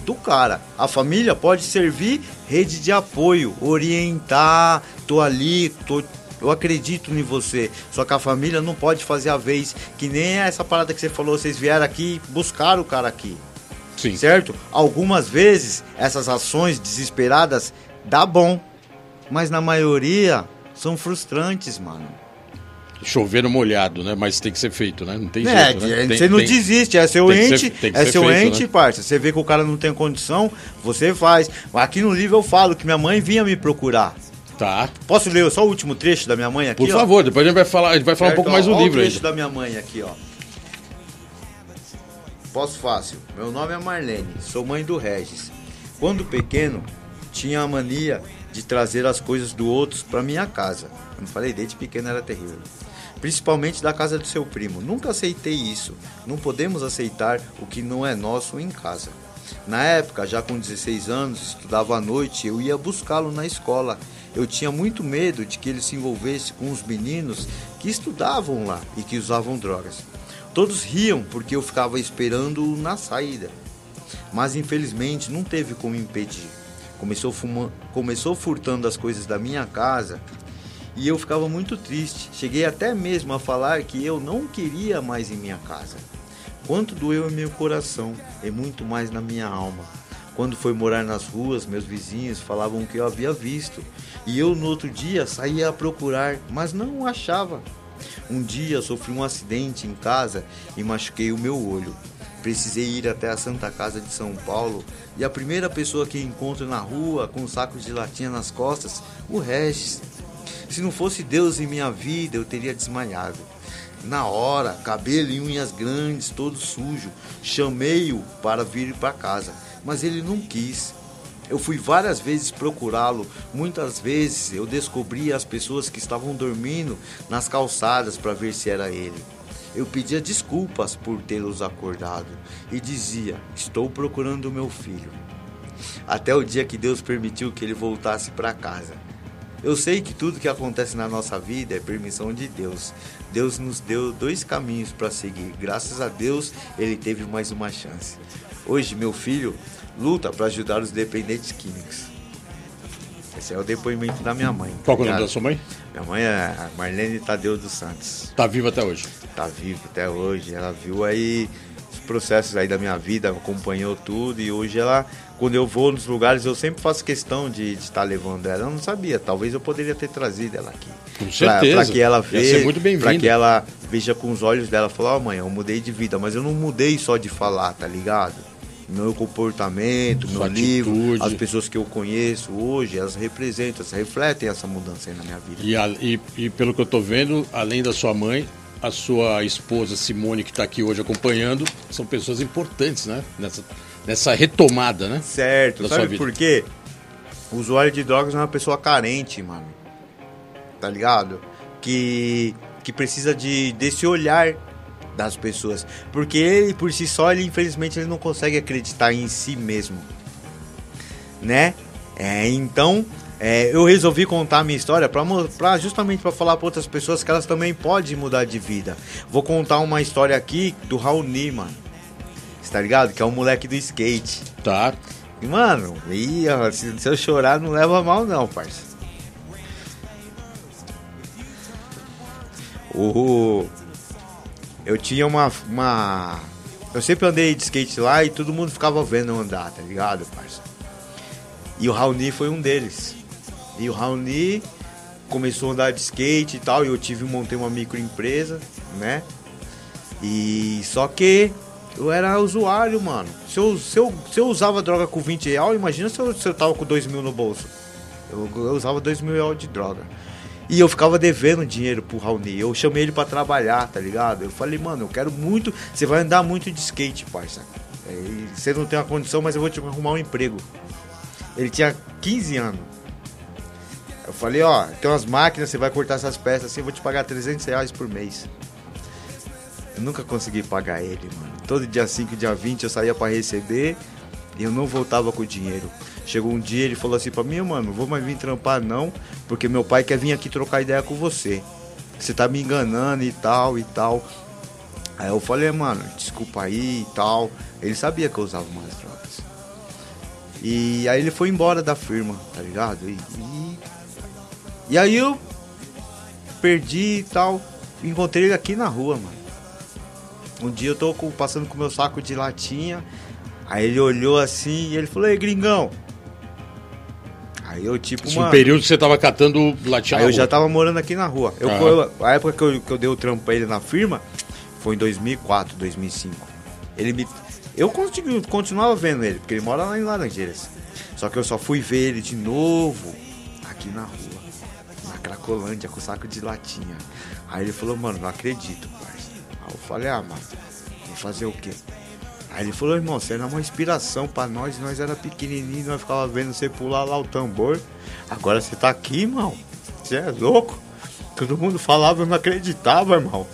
do cara. A família pode servir rede de apoio, orientar, tô ali, tô eu acredito em você. Só que a família não pode fazer a vez que nem essa parada que você falou, vocês vieram aqui buscar o cara aqui. Sim. Certo? Algumas vezes essas ações desesperadas dá bom, mas na maioria são frustrantes, mano. Chover no molhado, né? Mas tem que ser feito, né? Não tem É, jeito, né? Tem- você não tem- desiste, é seu ente, ser- é ser seu feito, ente, né? parça. Você vê que o cara não tem condição, você faz. Aqui no livro eu falo que minha mãe vinha me procurar. Tá. Posso ler só o último trecho da minha mãe aqui? Por ó? favor, depois a gente vai falar, a gente vai falar um Certo? pouco mais Ó, do ó livro o trecho ainda. da minha mãe aqui, ó. Posso fácil. Meu nome é Marlene, sou mãe do Regis. Quando pequeno, tinha a mania de trazer as coisas do outros para minha casa. Eu não falei, desde pequeno era terrível. Principalmente da casa do seu primo. Nunca aceitei isso. Não podemos aceitar o que não é nosso em casa. Na época, já com 16 anos, estudava à noite, eu ia buscá-lo na escola. Eu tinha muito medo de que ele se envolvesse com os meninos que estudavam lá e que usavam drogas. Todos riam porque eu ficava esperando na saída. Mas infelizmente não teve como impedir. Começou, fuma... Começou furtando as coisas da minha casa e eu ficava muito triste. Cheguei até mesmo a falar que eu não queria mais em minha casa. Quanto doeu em meu coração e muito mais na minha alma. Quando foi morar nas ruas, meus vizinhos falavam que eu havia visto e eu no outro dia saía a procurar, mas não o achava. Um dia sofri um acidente em casa e machuquei o meu olho. Precisei ir até a Santa Casa de São Paulo e a primeira pessoa que encontro na rua com um saco de latinha nas costas, o Regis. Se não fosse Deus em minha vida, eu teria desmaiado. Na hora, cabelo e unhas grandes, todo sujo, chamei-o para vir para casa, mas ele não quis. Eu fui várias vezes procurá-lo. Muitas vezes eu descobri as pessoas que estavam dormindo nas calçadas para ver se era ele. Eu pedia desculpas por tê-los acordado e dizia: Estou procurando meu filho. Até o dia que Deus permitiu que ele voltasse para casa. Eu sei que tudo que acontece na nossa vida é permissão de Deus. Deus nos deu dois caminhos para seguir. Graças a Deus, ele teve mais uma chance. Hoje, meu filho luta para ajudar os dependentes químicos. Esse é o depoimento da minha mãe. Qual é o nome da sua mãe? Minha mãe é Marlene Tadeu dos Santos. Tá viva até hoje. Tá viva até hoje. Ela viu aí os processos aí da minha vida, acompanhou tudo e hoje ela, quando eu vou nos lugares, eu sempre faço questão de estar levando ela. Eu não sabia, talvez eu poderia ter trazido ela aqui. Com certeza. Pra, que ela veja, muito bem-vinda. pra que ela veja com os olhos dela, falar, ó mãe, eu mudei de vida, mas eu não mudei só de falar, tá ligado? Meu comportamento, meu Sua livro, atitude. as pessoas que eu conheço hoje, elas representam, elas refletem essa mudança aí na minha vida. E, a- e- e pelo que eu tô vendo, além da sua mãe, a sua esposa Simone, que está aqui hoje acompanhando, são pessoas importantes, né? Nessa, nessa retomada, né? Certo, da sabe por quê? O usuário de drogas é uma pessoa carente, mano. Tá ligado? Que, que precisa de, desse olhar das pessoas. Porque ele, por si só, ele infelizmente ele não consegue acreditar em si mesmo. Né? É, então, é, eu resolvi contar a minha história pra, pra justamente para falar para outras pessoas que elas também podem mudar de vida. Vou contar uma história aqui do Raoni, mano. Tá ligado? Que é um moleque do skate. Tá. E, Mano, e, ó, se, se eu chorar não leva mal não, parça. O eu tinha uma uma eu sempre andei de skate lá e todo mundo ficava vendo eu andar, tá ligado, parça? E o Raoni foi um deles. E o Raoni começou a andar de skate e tal, e eu tive montei uma microempresa, né? E só que eu era usuário, mano. Se eu, se eu, se eu usava droga com 20 real, imagina se eu, se eu tava com 2 mil no bolso. Eu, eu usava 2 mil reais de droga. E eu ficava devendo dinheiro pro Raoni. Eu chamei ele para trabalhar, tá ligado? Eu falei, mano, eu quero muito. Você vai andar muito de skate, parça. É, você não tem uma condição, mas eu vou te arrumar um emprego. Ele tinha 15 anos. Eu falei, ó, tem umas máquinas, você vai cortar essas peças assim, eu vou te pagar 300 reais por mês. Eu nunca consegui pagar ele, mano. Todo dia 5, dia 20 eu saía para receber e eu não voltava com o dinheiro. Chegou um dia ele falou assim pra mim, mano, não vou mais vir trampar não, porque meu pai quer vir aqui trocar ideia com você. Você tá me enganando e tal e tal. Aí eu falei, mano, desculpa aí e tal. Ele sabia que eu usava umas drogas. E aí ele foi embora da firma, tá ligado? E, e, e aí eu perdi e tal. Encontrei ele aqui na rua, mano. Um dia eu tô passando com meu saco de latinha. Aí ele olhou assim e ele falou, ei gringão, Aí eu, tipo, mano... período que você tava catando latinha Aí eu já tava morando aqui na rua. Eu, eu, a época que eu, que eu dei o trampo pra ele na firma foi em 2004, 2005. Ele me... Eu continuava vendo ele, porque ele mora lá em Laranjeiras. Só que eu só fui ver ele de novo aqui na rua. Na Cracolândia, com saco de latinha. Aí ele falou, mano, não acredito. Aí eu falei, ah, mano, vou fazer o quê? Aí ele falou, irmão, você era uma inspiração para nós, nós era pequenininho, nós ficava vendo você pular lá o tambor. Agora você tá aqui, irmão. Você é louco? Todo mundo falava, eu não acreditava, irmão.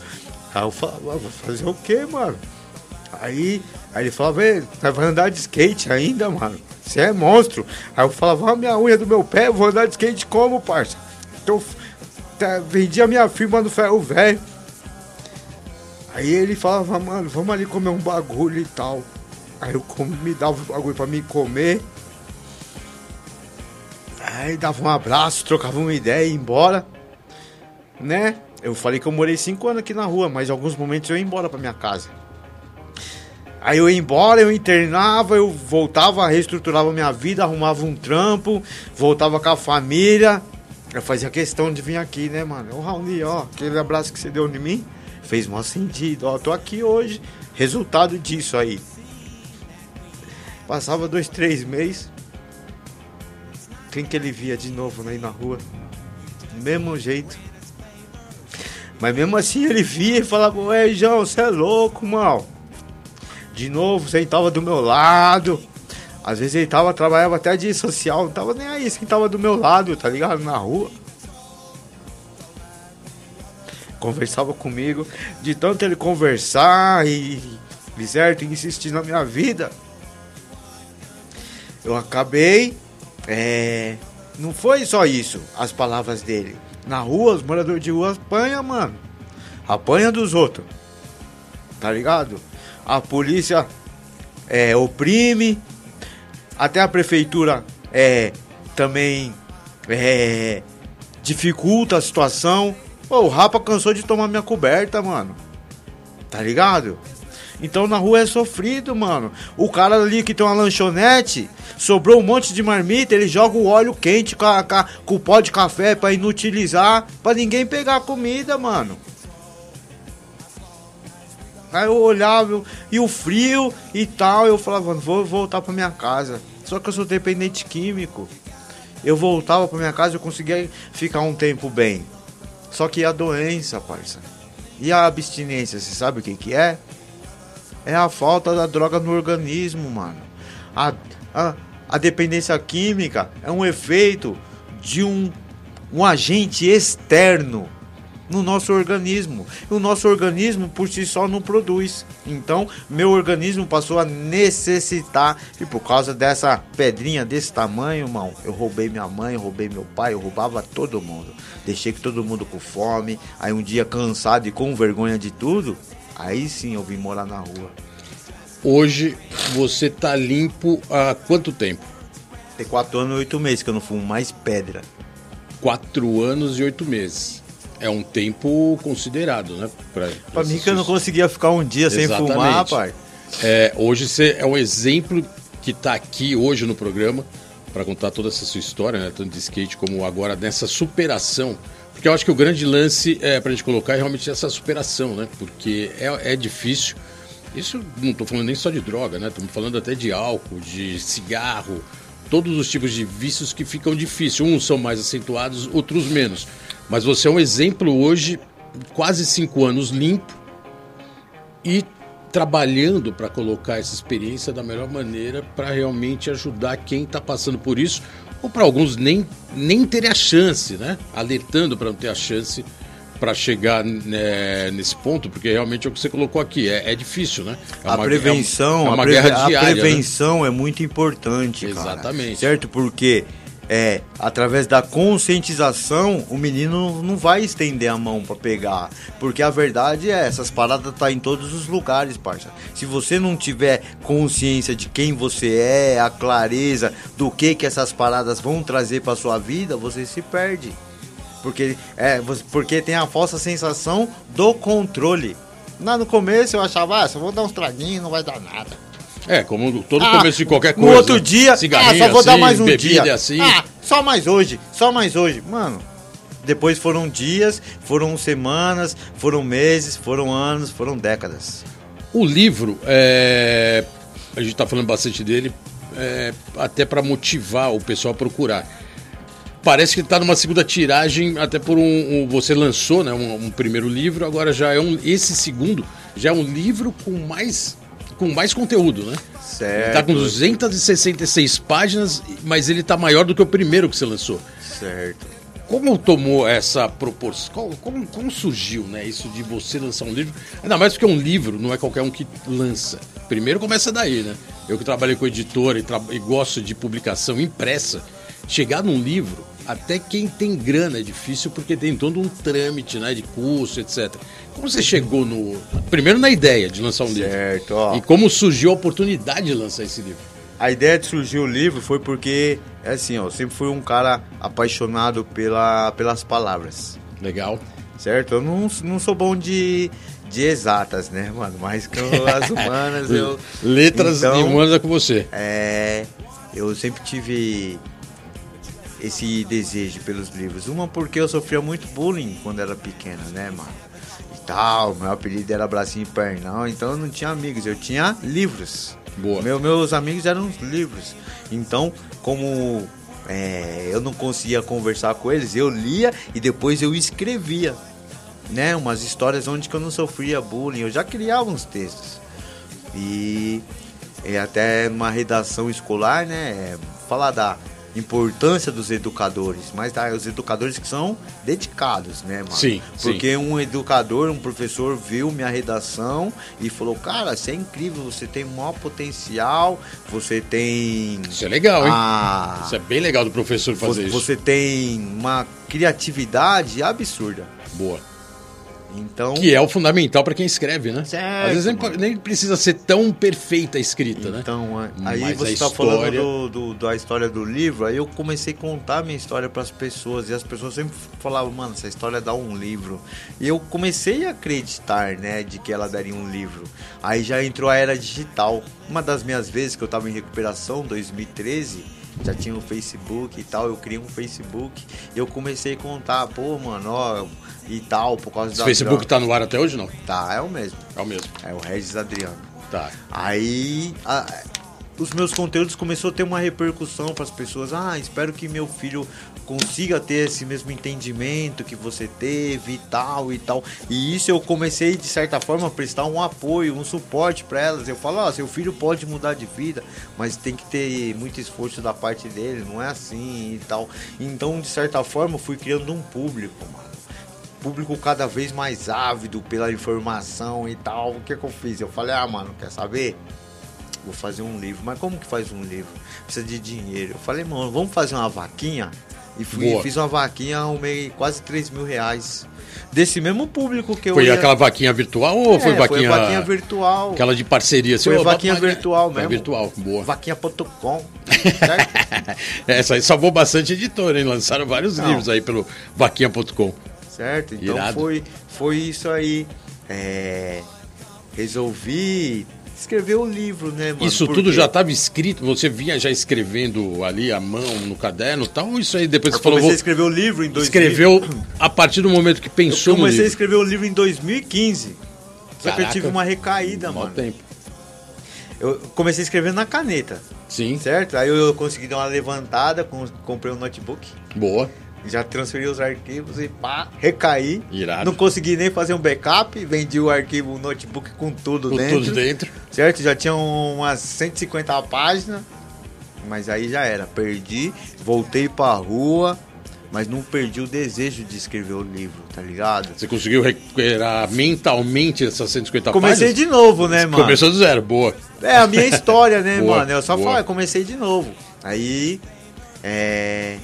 Aí eu falava, vou fazer o quê, mano? Aí, aí ele falava, vai andar de skate ainda, mano. Você é monstro. Aí eu falava, a minha unha do meu pé, eu vou andar de skate como, parça? Então, tá, vendi a minha firma no ferro velho. Aí ele falava, mano, vamos ali comer um bagulho e tal. Aí eu me dava o bagulho pra mim comer. Aí dava um abraço, trocava uma ideia e ia embora. Né? Eu falei que eu morei cinco anos aqui na rua, mas em alguns momentos eu ia embora pra minha casa. Aí eu ia embora, eu internava, eu voltava, reestruturava minha vida, arrumava um trampo, voltava com a família. Eu fazia questão de vir aqui, né, mano? Ô Raoni, ó, aquele abraço que você deu em mim fez maior sentido. Ó, tô aqui hoje, resultado disso aí. Passava dois, três meses. Quem que ele via de novo aí na rua? Mesmo jeito. Mas mesmo assim ele via e falava, ué, João, você é louco, mal. De novo, sentava do meu lado. Às vezes ele tava, trabalhava até dia social, não tava nem aí, sentava do meu lado, tá ligado? Na rua. Conversava comigo, de tanto ele conversar e, e certo, insistir na minha vida, eu acabei. É, não foi só isso, as palavras dele. Na rua, os moradores de rua apanham, mano. Apanha dos outros. Tá ligado? A polícia é, oprime. Até a prefeitura é, também é, dificulta a situação. Pô, o Rapa cansou de tomar minha coberta, mano. Tá ligado? Então na rua é sofrido, mano. O cara ali que tem uma lanchonete, sobrou um monte de marmita, ele joga o óleo quente com, a, com o pó de café pra inutilizar, pra ninguém pegar comida, mano. Aí eu olhava e o frio e tal, eu falava, vou voltar pra minha casa. Só que eu sou dependente químico. Eu voltava pra minha casa eu conseguia ficar um tempo bem. Só que a doença, parça. E a abstinência, você sabe o que que é? É a falta da droga no organismo, mano. A, a, a dependência química é um efeito de um, um agente externo no nosso organismo. E o nosso organismo por si só não produz. Então, meu organismo passou a necessitar. E por causa dessa pedrinha desse tamanho, irmão, eu roubei minha mãe, eu roubei meu pai, eu roubava todo mundo. Deixei que todo mundo com fome. Aí um dia cansado e com vergonha de tudo, aí sim eu vim morar na rua. Hoje você tá limpo há quanto tempo? Tem quatro anos e oito meses que eu não fumo mais pedra. Quatro anos e oito meses é um tempo considerado, né? Pra, pra, mim que eu não conseguia ficar um dia Exatamente. sem fumar, pai. É, hoje você é um exemplo que está aqui hoje no programa para contar toda essa sua história, né, tanto de skate como agora nessa superação. Porque eu acho que o grande lance é, para a gente colocar é realmente essa superação, né? Porque é, é difícil. Isso não estou falando nem só de droga, né? Estamos falando até de álcool, de cigarro, todos os tipos de vícios que ficam difíceis. Uns são mais acentuados, outros menos. Mas você é um exemplo hoje, quase cinco anos limpo e trabalhando para colocar essa experiência da melhor maneira para realmente ajudar quem está passando por isso ou para alguns nem, nem ter a chance, né? Alertando para não ter a chance para chegar né, nesse ponto, porque realmente é o que você colocou aqui, é, é difícil, né? É a uma, prevenção, é uma a, pre guerra diária, a né? prevenção é muito importante, cara. Exatamente. certo? Porque é através da conscientização o menino não vai estender a mão para pegar, porque a verdade é essas paradas tá em todos os lugares, parça. Se você não tiver consciência de quem você é, a clareza do que que essas paradas vão trazer para sua vida, você se perde. Porque, é, porque tem a falsa sensação do controle. Lá no começo eu achava, ah, só vou dar uns traguinhos, não vai dar nada. É, como todo Ah, começo de qualquer No coisa. outro dia, ah, só vou dar assim, mais um dia. assim. Ah, só mais hoje, só mais hoje. Mano, depois foram dias, foram semanas, foram meses, foram anos, foram décadas. O livro, é, a gente está falando bastante dele, é, até para motivar o pessoal a procurar. Parece que está numa segunda tiragem, até por um, um- você lançou, né, um, um primeiro livro, agora já é um, esse segundo já é um livro com mais com mais conteúdo, né? Ele tá Certo. com 266 páginas, mas ele tá maior do que o primeiro que você lançou. Certo. Como tomou essa proporção? Como, como, surgiu, né? Isso de você lançar um livro? Ainda mais porque um livro não é qualquer um que lança. Primeiro começa daí, né? Eu que trabalhei com editora e, e gosto de publicação impressa, chegar num livro, até quem tem grana é difícil porque tem todo um trâmite, né? De custo, etc. Como você chegou no. Primeiro na ideia de lançar um livro. Certo, ó. E como surgiu a oportunidade de lançar esse livro? A ideia de surgir o livro foi porque, é assim, ó, eu sempre fui um cara apaixonado pela, pelas palavras. Legal. Certo? Eu não, não sou bom de, de exatas, né, mano? Mas com [laughs] as humanas eu. [laughs] Letras Então, e humanas é com você. É, eu sempre tive esse desejo pelos livros. Uma porque eu sofria muito bullying quando era pequeno, né, mano? E tal, meu apelido era Bracinho e Pernão, então eu não tinha amigos, eu tinha livros. Boa. Meu, meus amigos eram os livros. Então, como é, eu não conseguia conversar com eles, eu lia e depois eu escrevia, né? Umas histórias onde que eu não sofria bullying, eu já criava uns textos. E é até numa redação escolar, né? é, falar da importância dos educadores, mas tá, os educadores que são dedicados, né, mano? Sim, Porque um educador, um professor viu minha redação e falou: Cara, você é incrível, você tem maior potencial, você tem. Isso é legal, hein? Ah, Isso é bem legal do professor fazer você, isso. você tem uma criatividade absurda. Boa. Então. Que é o fundamental para quem escreve, né? Certo, Às vezes nem, nem precisa ser tão perfeita a escrita, né? Então, aí Mas você está história- falando do, do- da história do livro, aí eu comecei a contar minha história para as pessoas, e as pessoas sempre falavam, mano, essa história dá um livro. E eu comecei a acreditar, né, de que ela daria um livro. Aí já entrou a era digital. Uma das minhas vezes que eu estava em recuperação, 2013, já tinha o Facebook e tal, eu criei um Facebook, e eu comecei a contar, pô, mano, ó, e tal, por causa Esse da Facebook droga. tá no ar até hoje, não? Tá, é o mesmo. É o mesmo. É o Regis Adriano. Tá. Aí a- os meus conteúdos começou a ter uma repercussão para as pessoas. Ah, espero que meu filho consiga ter esse mesmo entendimento que você teve e tal e tal. E isso eu comecei de certa forma a prestar um apoio, um suporte para elas. Eu falo, ó, seu filho pode mudar de vida, mas tem que ter muito esforço da parte dele, não é assim e tal. Então, de certa forma, fui criando um público, mano público cada vez mais ávido pela informação e tal. O que, que eu fiz? Eu falei, ah, mano, quer saber? Vou fazer um livro. Mas como que faz um livro? Precisa de dinheiro. Eu falei, mano, vamos fazer uma vaquinha? E fui, Boa. fiz uma vaquinha, arrumei quase 3 mil reais. Desse mesmo público que eu Foi ia... aquela vaquinha virtual ou É, foi vaquinha... Foi vaquinha virtual. Aquela de parceria? Foi Ô, vaquinha virtual mesmo. virtual, boa. Vaquinha.com. [laughs] Essa aí salvou bastante editora, hein? Lançaram vários Não. livros aí pelo vaquinha.com. Certo? Então Irado. foi, foi isso aí. É, resolvi escrever o livro, né, mano? Isso Por tudo já estava escrito? Você vinha já escrevendo ali à mão, no caderno e tal? Ou isso aí depois Eu você falou, comecei a escrever o livro em 2000. escreveu [coughs] a partir do momento que Eu pensou no comecei a livro? escrever o livro em 2015. Só que eu Caraca. tive uma recaída, mano. tempo. Eu comecei a escrever na caneta, Sim, certo? Aí eu consegui dar uma levantada, com- comprei um notebook, boa. Já transferi os arquivos e pá, recaí. Irado. Não consegui nem fazer um backup, vendi o arquivo, o notebook com tudo Com dentro. tudo dentro. Certo? Já tinha umas 150 páginas, mas aí já era. Perdi, voltei pra rua, mas não perdi o desejo de escrever o livro, tá ligado? Você conseguiu recuperar mentalmente essas 150 Comecei páginas? de novo, né, mano? Começou do zero, boa. É a minha história, né, [laughs] Boa, mano? Eu só boa. falei, comecei de novo. Aí, é.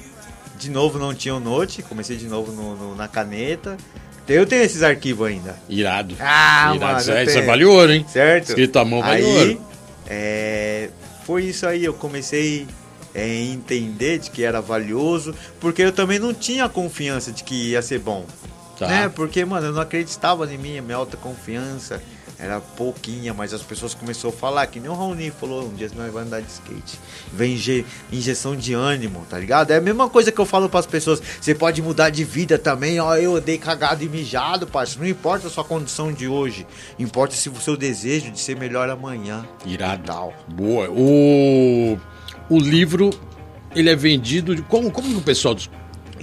De novo não tinha o note, comecei de novo no- no- na caneta. Eu tenho esses arquivos ainda. Irado. Ah, Irado. mano, Isso é- isso vale ouro, hein? Certo? Escrito à mão vale aí, ouro. é, foi isso aí, eu comecei é, a entender de que era valioso, porque eu também não tinha confiança de que ia ser bom. Tá. Né? Porque, mano, eu não acreditava em mim, a minha alta confiança era pouquinha, mas as pessoas começaram a falar, que nem o Raoni falou, um dia nós vamos andar de skate. Vem inje- injeção de ânimo, tá ligado? É a mesma coisa que eu falo pras pessoas, você pode mudar de vida também, ó, eu dei cagado e mijado, parceiro, não importa a sua condição de hoje, importa se o seu desejo de ser melhor amanhã. Irado. Tal. Boa. O, o livro, ele é vendido... de- Como, como o pessoal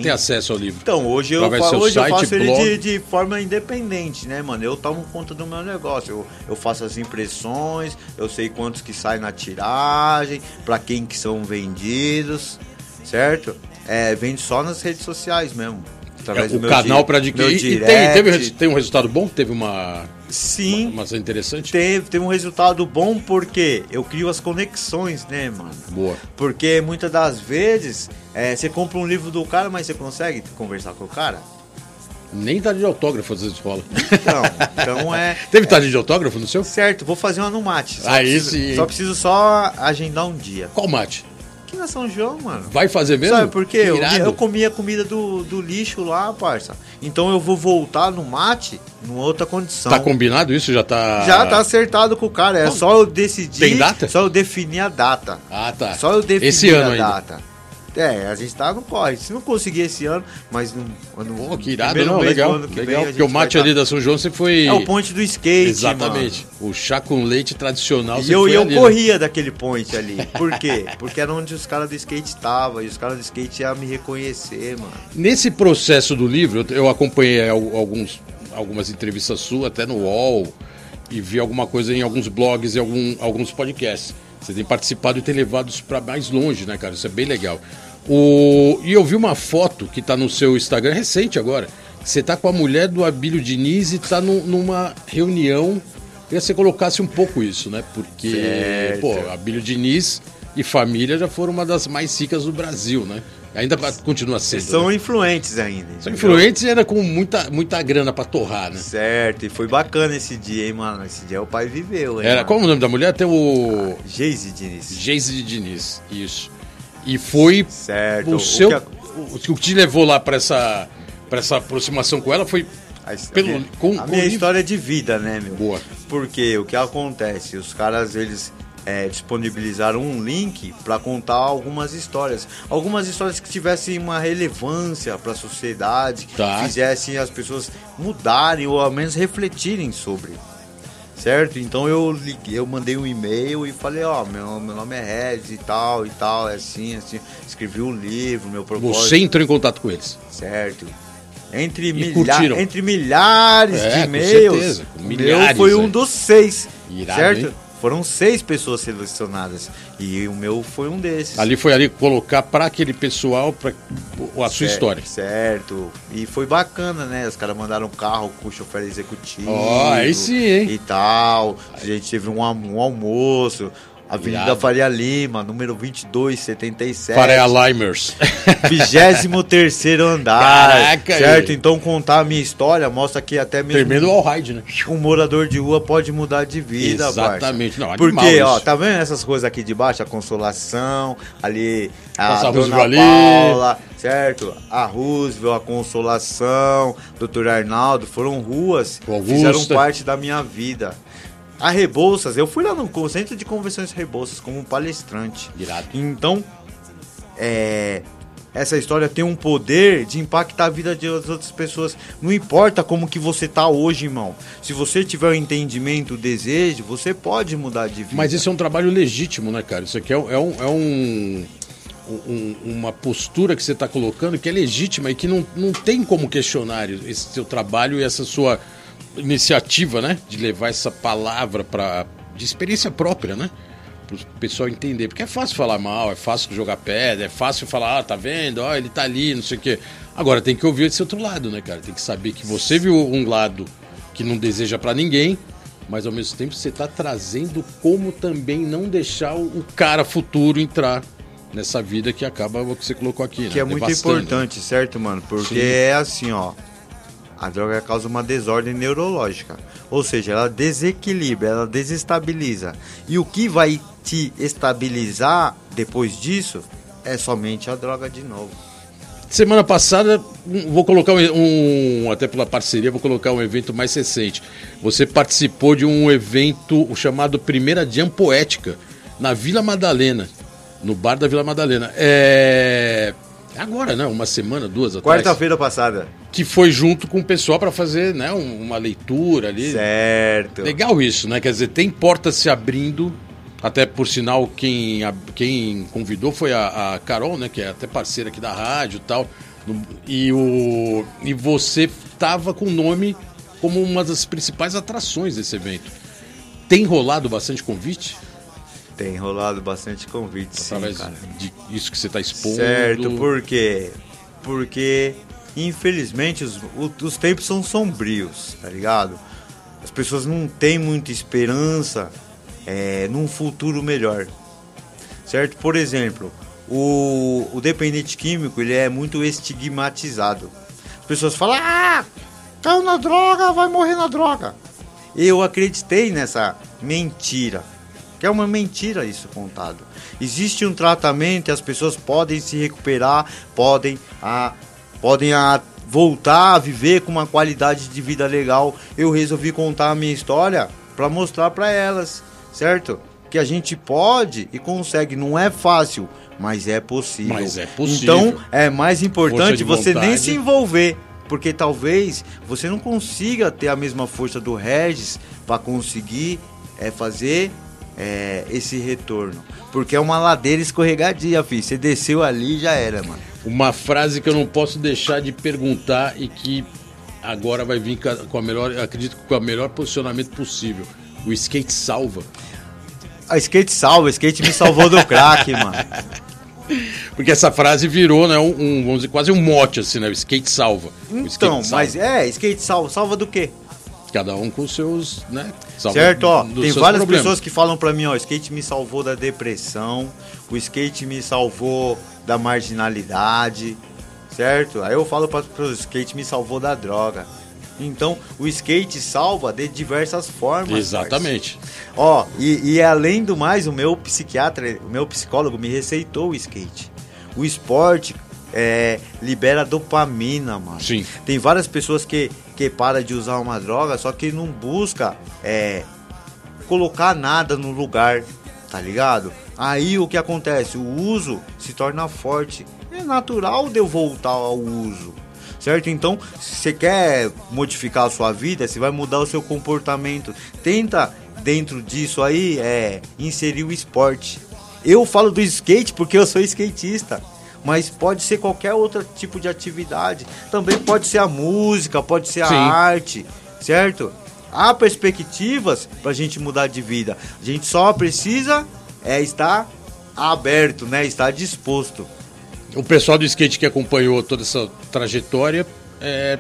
tem acesso ao livro? Então, hoje eu, fa hoje eu site, faço ele blog? de, de forma independente, né, mano? Eu tomo conta do meu negócio. Eu, eu faço as impressões, eu sei quantos que saem na tiragem, pra quem que são vendidos, certo? É, vende só nas redes sociais mesmo. Através É, o do meu canal para adquirir. E tem, teve, tem um resultado bom? Teve uma, Sim, uma coisa interessante? teve, teve um resultado bom porque eu crio as conexões, né, mano? Boa. Porque muitas das vezes é, você compra um livro do cara, mas você consegue conversar com o cara? Nem tá de autógrafo às vezes rola. Então, então [laughs] é. Teve tarde de autógrafo no seu? Certo, vou fazer uma no mate. Aí preciso, sim? Só preciso só agendar um dia. Qual mate? Aqui na São João, mano. Vai fazer mesmo? Sabe por quê? Eu, eu comia comida do, do lixo lá, parça. Então eu vou voltar no mate numa outra condição. Tá combinado isso? Já tá. Já tá acertado com o cara. É só eu decidir. Tem data? Só eu definir a data. Ah, tá. Só eu definir Esse ano a ainda. data. É, a gente tá no corre. Se não conseguir esse ano, mas no, no Pô, que irado, não, mês legal. ano que legal vem, porque o mate tá- ali da São João você foi. É o ponte do skate, Exatamente. O chá com leite tradicional. E eu, foi eu ali, né? corria daquele point ali. Por quê? Porque era onde os caras do skate estavam. E os caras do skate iam me reconhecer, mano. Nesse processo do livro, eu- acompanhei al- alguns, algumas entrevistas suas, até no UOL, e vi alguma coisa em alguns blogs e algum, alguns podcasts. Você tem participado e tem levado isso para mais longe, né, cara? Isso é bem legal. O... E eu vi uma foto que tá no seu Instagram, recente agora. Você tá com a mulher do Abílio Diniz e tá num- numa reunião. Queria que você colocasse um pouco isso, né? Porque, Certo. pô, Abílio Diniz e família já foram uma das mais ricas do Brasil, né? Ainda continua sendo. Eles são né? influentes ainda. São influentes e ainda com muita, muita grana pra torrar, né? Certo, e foi bacana esse dia, hein, mano. Esse dia o pai viveu, hein. Era, mano. qual o nome da mulher? Tem o Geise Diniz. Geise Diniz, isso. E foi Certo. o seu. que a- O, o que te levou lá pra essa, pra essa aproximação com ela foi. a, pelo- minha, com- a minha o história de vida, né, meu? Boa. Porque o que acontece? Os caras, eles é, disponibilizaram um link para contar algumas histórias. Algumas histórias que tivessem uma relevância para a sociedade, Tá. fizessem as pessoas mudarem ou ao menos refletirem sobre. Certo? Então eu liguei, eu mandei um e-mail e falei, ó, meu, meu nome é Regis e tal, e tal, é assim, assim. Escrevi um livro, meu propósito. Você entrou em contato com eles. Certo. Entre, milha entre milhares É, de com e-mails, certeza, com o milhares, meu foi um é. dos seis. Irado, certo? hein? Foram seis pessoas selecionadas. E o meu foi um desses. Ali foi ali colocar pra aquele pessoal pra, a sua Certo, história. Certo. E foi bacana, né? Os caras mandaram carro com chofer executivo. Ó, aí sim, hein? E tal. A gente teve um, um almoço. Avenida Irado. Faria Lima, número 2277. Faria Limers. [laughs] 23 andar. Caraca, certo? aí. Então contar a minha história mostra que até mesmo Termina o All Ride, né? um morador de rua pode mudar de vida, Exatamente. Não, Porque, ó, isso. tá vendo essas coisas aqui de baixo? A consolação, ali a dona Roosevelt ali. Paula, certo? A Roosevelt, a consolação, Dr. Arnaldo, foram ruas que fizeram parte da minha vida. A Rebouças, eu fui lá no Centro de Convenções Rebouças como palestrante. Irado. Então, é, essa história tem um poder de impactar a vida de outras pessoas. Não importa como que você tá hoje, irmão. Se você tiver o entendimento, o desejo, você pode mudar de vida. Mas isso é um trabalho legítimo, né, cara? Isso aqui é, é um, é um, um, uma postura que você está colocando que é legítima e que não, não tem como questionar esse seu trabalho e essa sua iniciativa, né? De levar essa palavra para de experiência própria, né? Para o pessoal entender. Porque é fácil falar mal, é fácil jogar pedra, é fácil falar, ah, tá vendo? Ó, ele tá ali, não sei o quê. Agora tem que ouvir esse outro lado, né, cara? Tem que saber que você viu um lado que não deseja para ninguém, mas ao mesmo tempo você tá trazendo como também não deixar o cara futuro entrar nessa vida que acaba o que você colocou aqui, né? Que é muito Devastando. importante, certo, mano? Porque Sim. é assim, ó. A droga causa uma desordem neurológica. Ou seja, ela desequilibra, ela desestabiliza. E o que vai te estabilizar depois disso é somente a droga de novo. Semana passada, vou colocar um, um- até pela parceria, vou colocar um evento mais recente. Você participou de um evento chamado Primeira Jam Poética, na Vila Madalena, no bar da Vila Madalena. É. Agora, né? Uma semana, duas atrás. Quarta-feira passada. Que foi junto com o pessoal para fazer né, um- uma leitura ali. Certo. Legal isso, né? Quer dizer, tem portas se abrindo. Até por sinal, quem, a- quem convidou foi a, a Carol, né? Que é até parceira aqui da rádio e tal. No- E, o, e você tava com o nome como uma das principais atrações desse evento. Tem rolado bastante convite? Tem rolado bastante convite, sim, Através cara. de isso que você está expondo. Certo, por quê? Porque, infelizmente, os, os tempos são sombrios, tá ligado? As pessoas não têm muita esperança é, num futuro melhor, certo? Por exemplo, o, o dependente químico, ele é muito estigmatizado. As pessoas falam, ah, caiu na droga, vai morrer na droga. Eu acreditei nessa mentira. Que é uma mentira isso contado. Existe um tratamento e as pessoas podem se recuperar, podem, a, podem a, voltar a viver com uma qualidade de vida legal. Eu resolvi contar a minha história para mostrar para elas, certo? Que a gente pode e consegue. Não é fácil, mas é possível. Mas é possível. Então é mais importante você nem vontade. se envolver. Porque talvez você não consiga ter a mesma força do Regis para conseguir é, fazer é, esse retorno. Porque é uma ladeira escorregadia, filho. Você desceu ali e já era, mano. Uma frase que eu não posso deixar de perguntar e que agora vai vir com a melhor, acredito que com o melhor posicionamento possível. O skate salva. A skate salva, o skate me salvou do crack, [laughs] mano. Porque essa frase virou, né, um, um, vamos dizer, quase um mote, assim, né? O skate salva. O skate Então, salva. mas é, skate salva. Salva do quê? Cada um com os seus, né? certo, ó. Tem várias problemas. pessoas que falam pra mim, ó, o skate me salvou da depressão, o skate me salvou da marginalidade, certo? Aí eu falo para o skate me salvou da droga. Então, o skate salva de diversas formas. Exatamente. parça. Ó, e, e além do mais, o meu psiquiatra, o meu psicólogo me receitou o skate. O esporte é, libera dopamina, mano. Sim. Tem várias pessoas que, que param de usar uma droga, só que não busca é, colocar nada no lugar, tá ligado? Aí o que acontece? O uso se torna forte. É natural de eu voltar ao uso. Certo? Então, se você quer modificar a sua vida, você vai mudar o seu comportamento. Tenta, dentro disso aí, é, inserir o esporte. Eu falo do skate porque eu sou skatista. Mas pode ser qualquer outro tipo de atividade. Também pode ser a música, pode ser a Sim. arte, certo? Há perspectivas pra gente mudar de vida. A gente só precisa é estar aberto, né? Estar disposto. O pessoal do skate que acompanhou toda essa trajetória, é,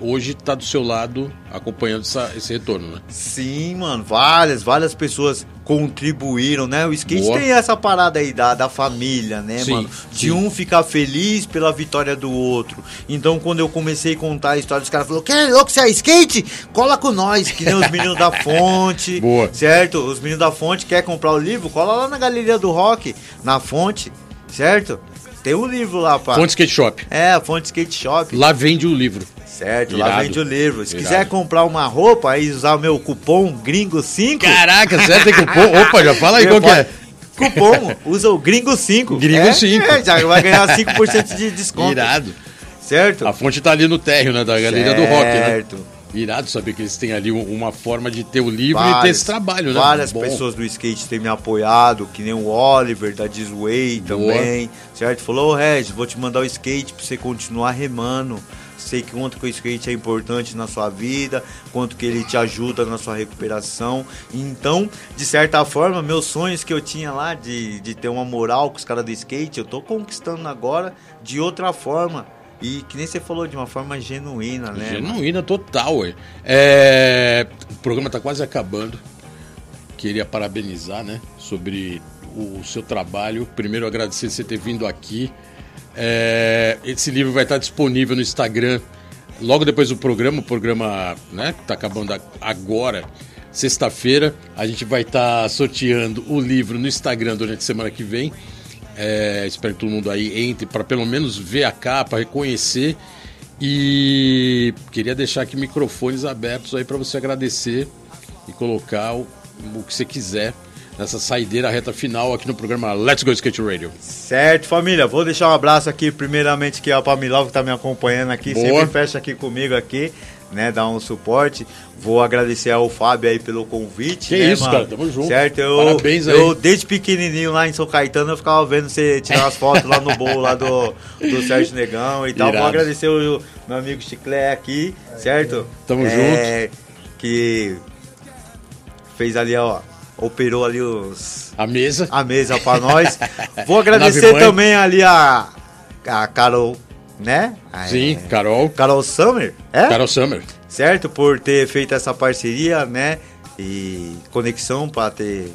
hoje está do seu lado acompanhando essa- esse retorno, né? Sim, mano, várias, várias pessoas contribuíram, né? O skate Boa. tem essa parada aí da, da família, né, Sim, mano? De sim. um ficar feliz pela vitória do outro. Então, quando eu comecei a contar a história, os caras falaram: Que louco, você é skate? Cola com nós, que nem os meninos da [laughs] fonte. Boa. Certo? Os meninos da fonte quer comprar o livro, cola lá na galeria do rock, na fonte. certo? Tem um livro lá, pá. Fonte Skate Shop. É, a Fonte Skate Shop. Lá vende o livro. Certo, lá Irado. vende o livro. Se Irado. quiser comprar uma roupa, aí usar o meu cupom gringo5. Caraca, sério, tem cupom? [laughs] Opa, já fala aí qual que é. Cupom, usa o gringo5. Gringo é, 5. É, já vai ganhar [laughs] 5% de desconto. Irado. Certo? A fonte tá ali no térreo, né? Da galeria do rock, né? Certo. Irado saber que eles têm ali um- uma forma de ter o livro e ter esse trabalho, né? Várias Bom. pessoas do skate têm me apoiado, que nem o Oliver da Disway também, certo? Falou, ô Regis, vou te mandar o skate pra você continuar remando. Sei que quanto que o skate é importante na sua vida, quanto que ele te ajuda na sua recuperação. Então, de certa forma, meus sonhos que eu tinha lá de, de ter uma moral com os caras do skate, eu tô conquistando agora de outra forma. E que nem você falou, de uma forma genuína, né? Genuína total, ué. É, O programa tá quase acabando. Queria parabenizar, né? Sobre o seu trabalho. Primeiro, agradecer você ter vindo aqui. É, Esse livro vai estar disponível no Instagram logo depois do programa. O programa, né? Tá acabando agora. Sexta-feira, a gente vai estar sorteando o livro no Instagram durante a semana que vem. É, espero que todo mundo aí entre para pelo menos ver a capa, reconhecer. E queria deixar aqui microfones abertos aí para você agradecer e colocar o, o que você quiser nessa saideira reta final aqui no programa Let's Go Skate Radio. Certo, família. Vou deixar um abraço aqui, primeiramente, que é a Pamilov que tá me acompanhando aqui. Boa. Sempre fecha aqui comigo aqui, né? Dá um suporte. Vou agradecer ao Fábio aí pelo convite. Que né, isso, mano? cara, tamo junto. Certo, eu, Parabéns aí. eu desde pequenininho lá em São Caetano, eu ficava vendo você tirar as fotos lá no bolo lá do, do Sérgio Negão e tal. Irado. Vou agradecer o meu amigo Chiclé aqui, certo? Tamo É, Que fez ali, ó, operou ali os A mesa. a mesa pra nós. [laughs] Vou agradecer também ali a, a Carol, né? A- Sim, é, Carol. Carol Summer, é? Carol Summer. Certo? Por ter feito essa parceria, né? E conexão pra ter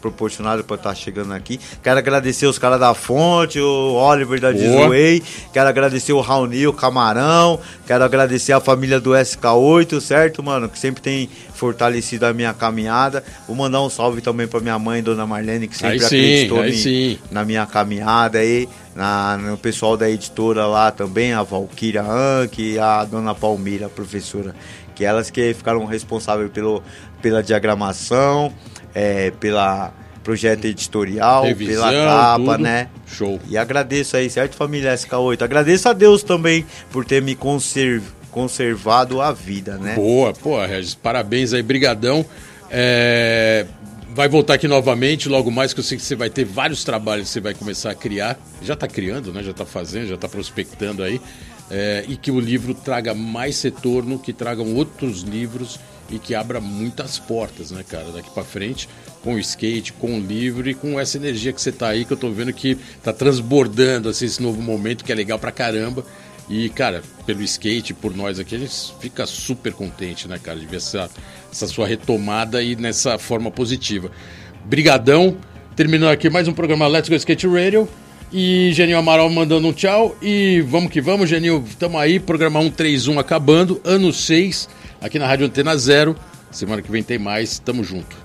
proporcionado para estar chegando aqui. Quero agradecer os caras da Fonte, o Oliver da. Disway. Quero agradecer o Raoni, o Camarão. Quero agradecer a família do SK8, certo, mano? Que sempre tem fortalecido a minha caminhada. Vou mandar um salve também para minha mãe, Dona Marlene, que sempre Aí sim, acreditou aí em- sim. na minha caminhada aí, na, no pessoal da editora lá também, a Valkyria Anke e a dona Palmira, a professora, que elas que ficaram responsáveis pelo, pela diagramação, é, pela projeto editorial, Revisão, pela capa, tudo. né? Show. E agradeço aí, certo, família SK8? Agradeço a Deus também por ter me conserv- conservado a vida, né? Boa, pô, Regis, parabéns aí, brigadão. É, vai voltar aqui novamente, logo mais que eu sei que você vai ter vários trabalhos que você vai começar a criar. Já está criando, né? Já está fazendo, já está prospectando aí. É, e que o livro traga mais retorno, que tragam outros livros e que abra muitas portas, né, cara, daqui para frente, com o skate, com o livro e com essa energia que você tá aí, que eu tô vendo que tá transbordando assim, esse novo momento que é legal pra caramba. E, cara, pelo skate, por nós aqui, a gente fica super contente, né, cara, de ver essa, essa sua retomada e nessa forma positiva. Brigadão. Terminando aqui mais um programa Let's Go Skate Radio. E Genil Amaral mandando um tchau. E vamos que vamos, Genil. Tamo aí, programa 131 acabando. Ano 6, aqui na Rádio Antena Zero. Semana que vem tem mais. Tamo junto.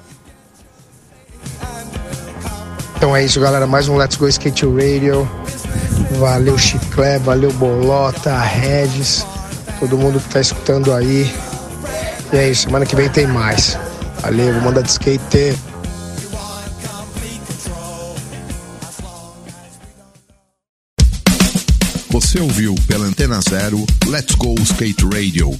Então é isso, galera. Mais um Let's Go Skate Radio. Valeu, Chiclé, valeu, Bolota, Regis, todo mundo que tá escutando aí. E é isso, semana que vem tem mais. Valeu, vou mandar de skate. Você ouviu pela Antena Zero Let's Go Skate Radio.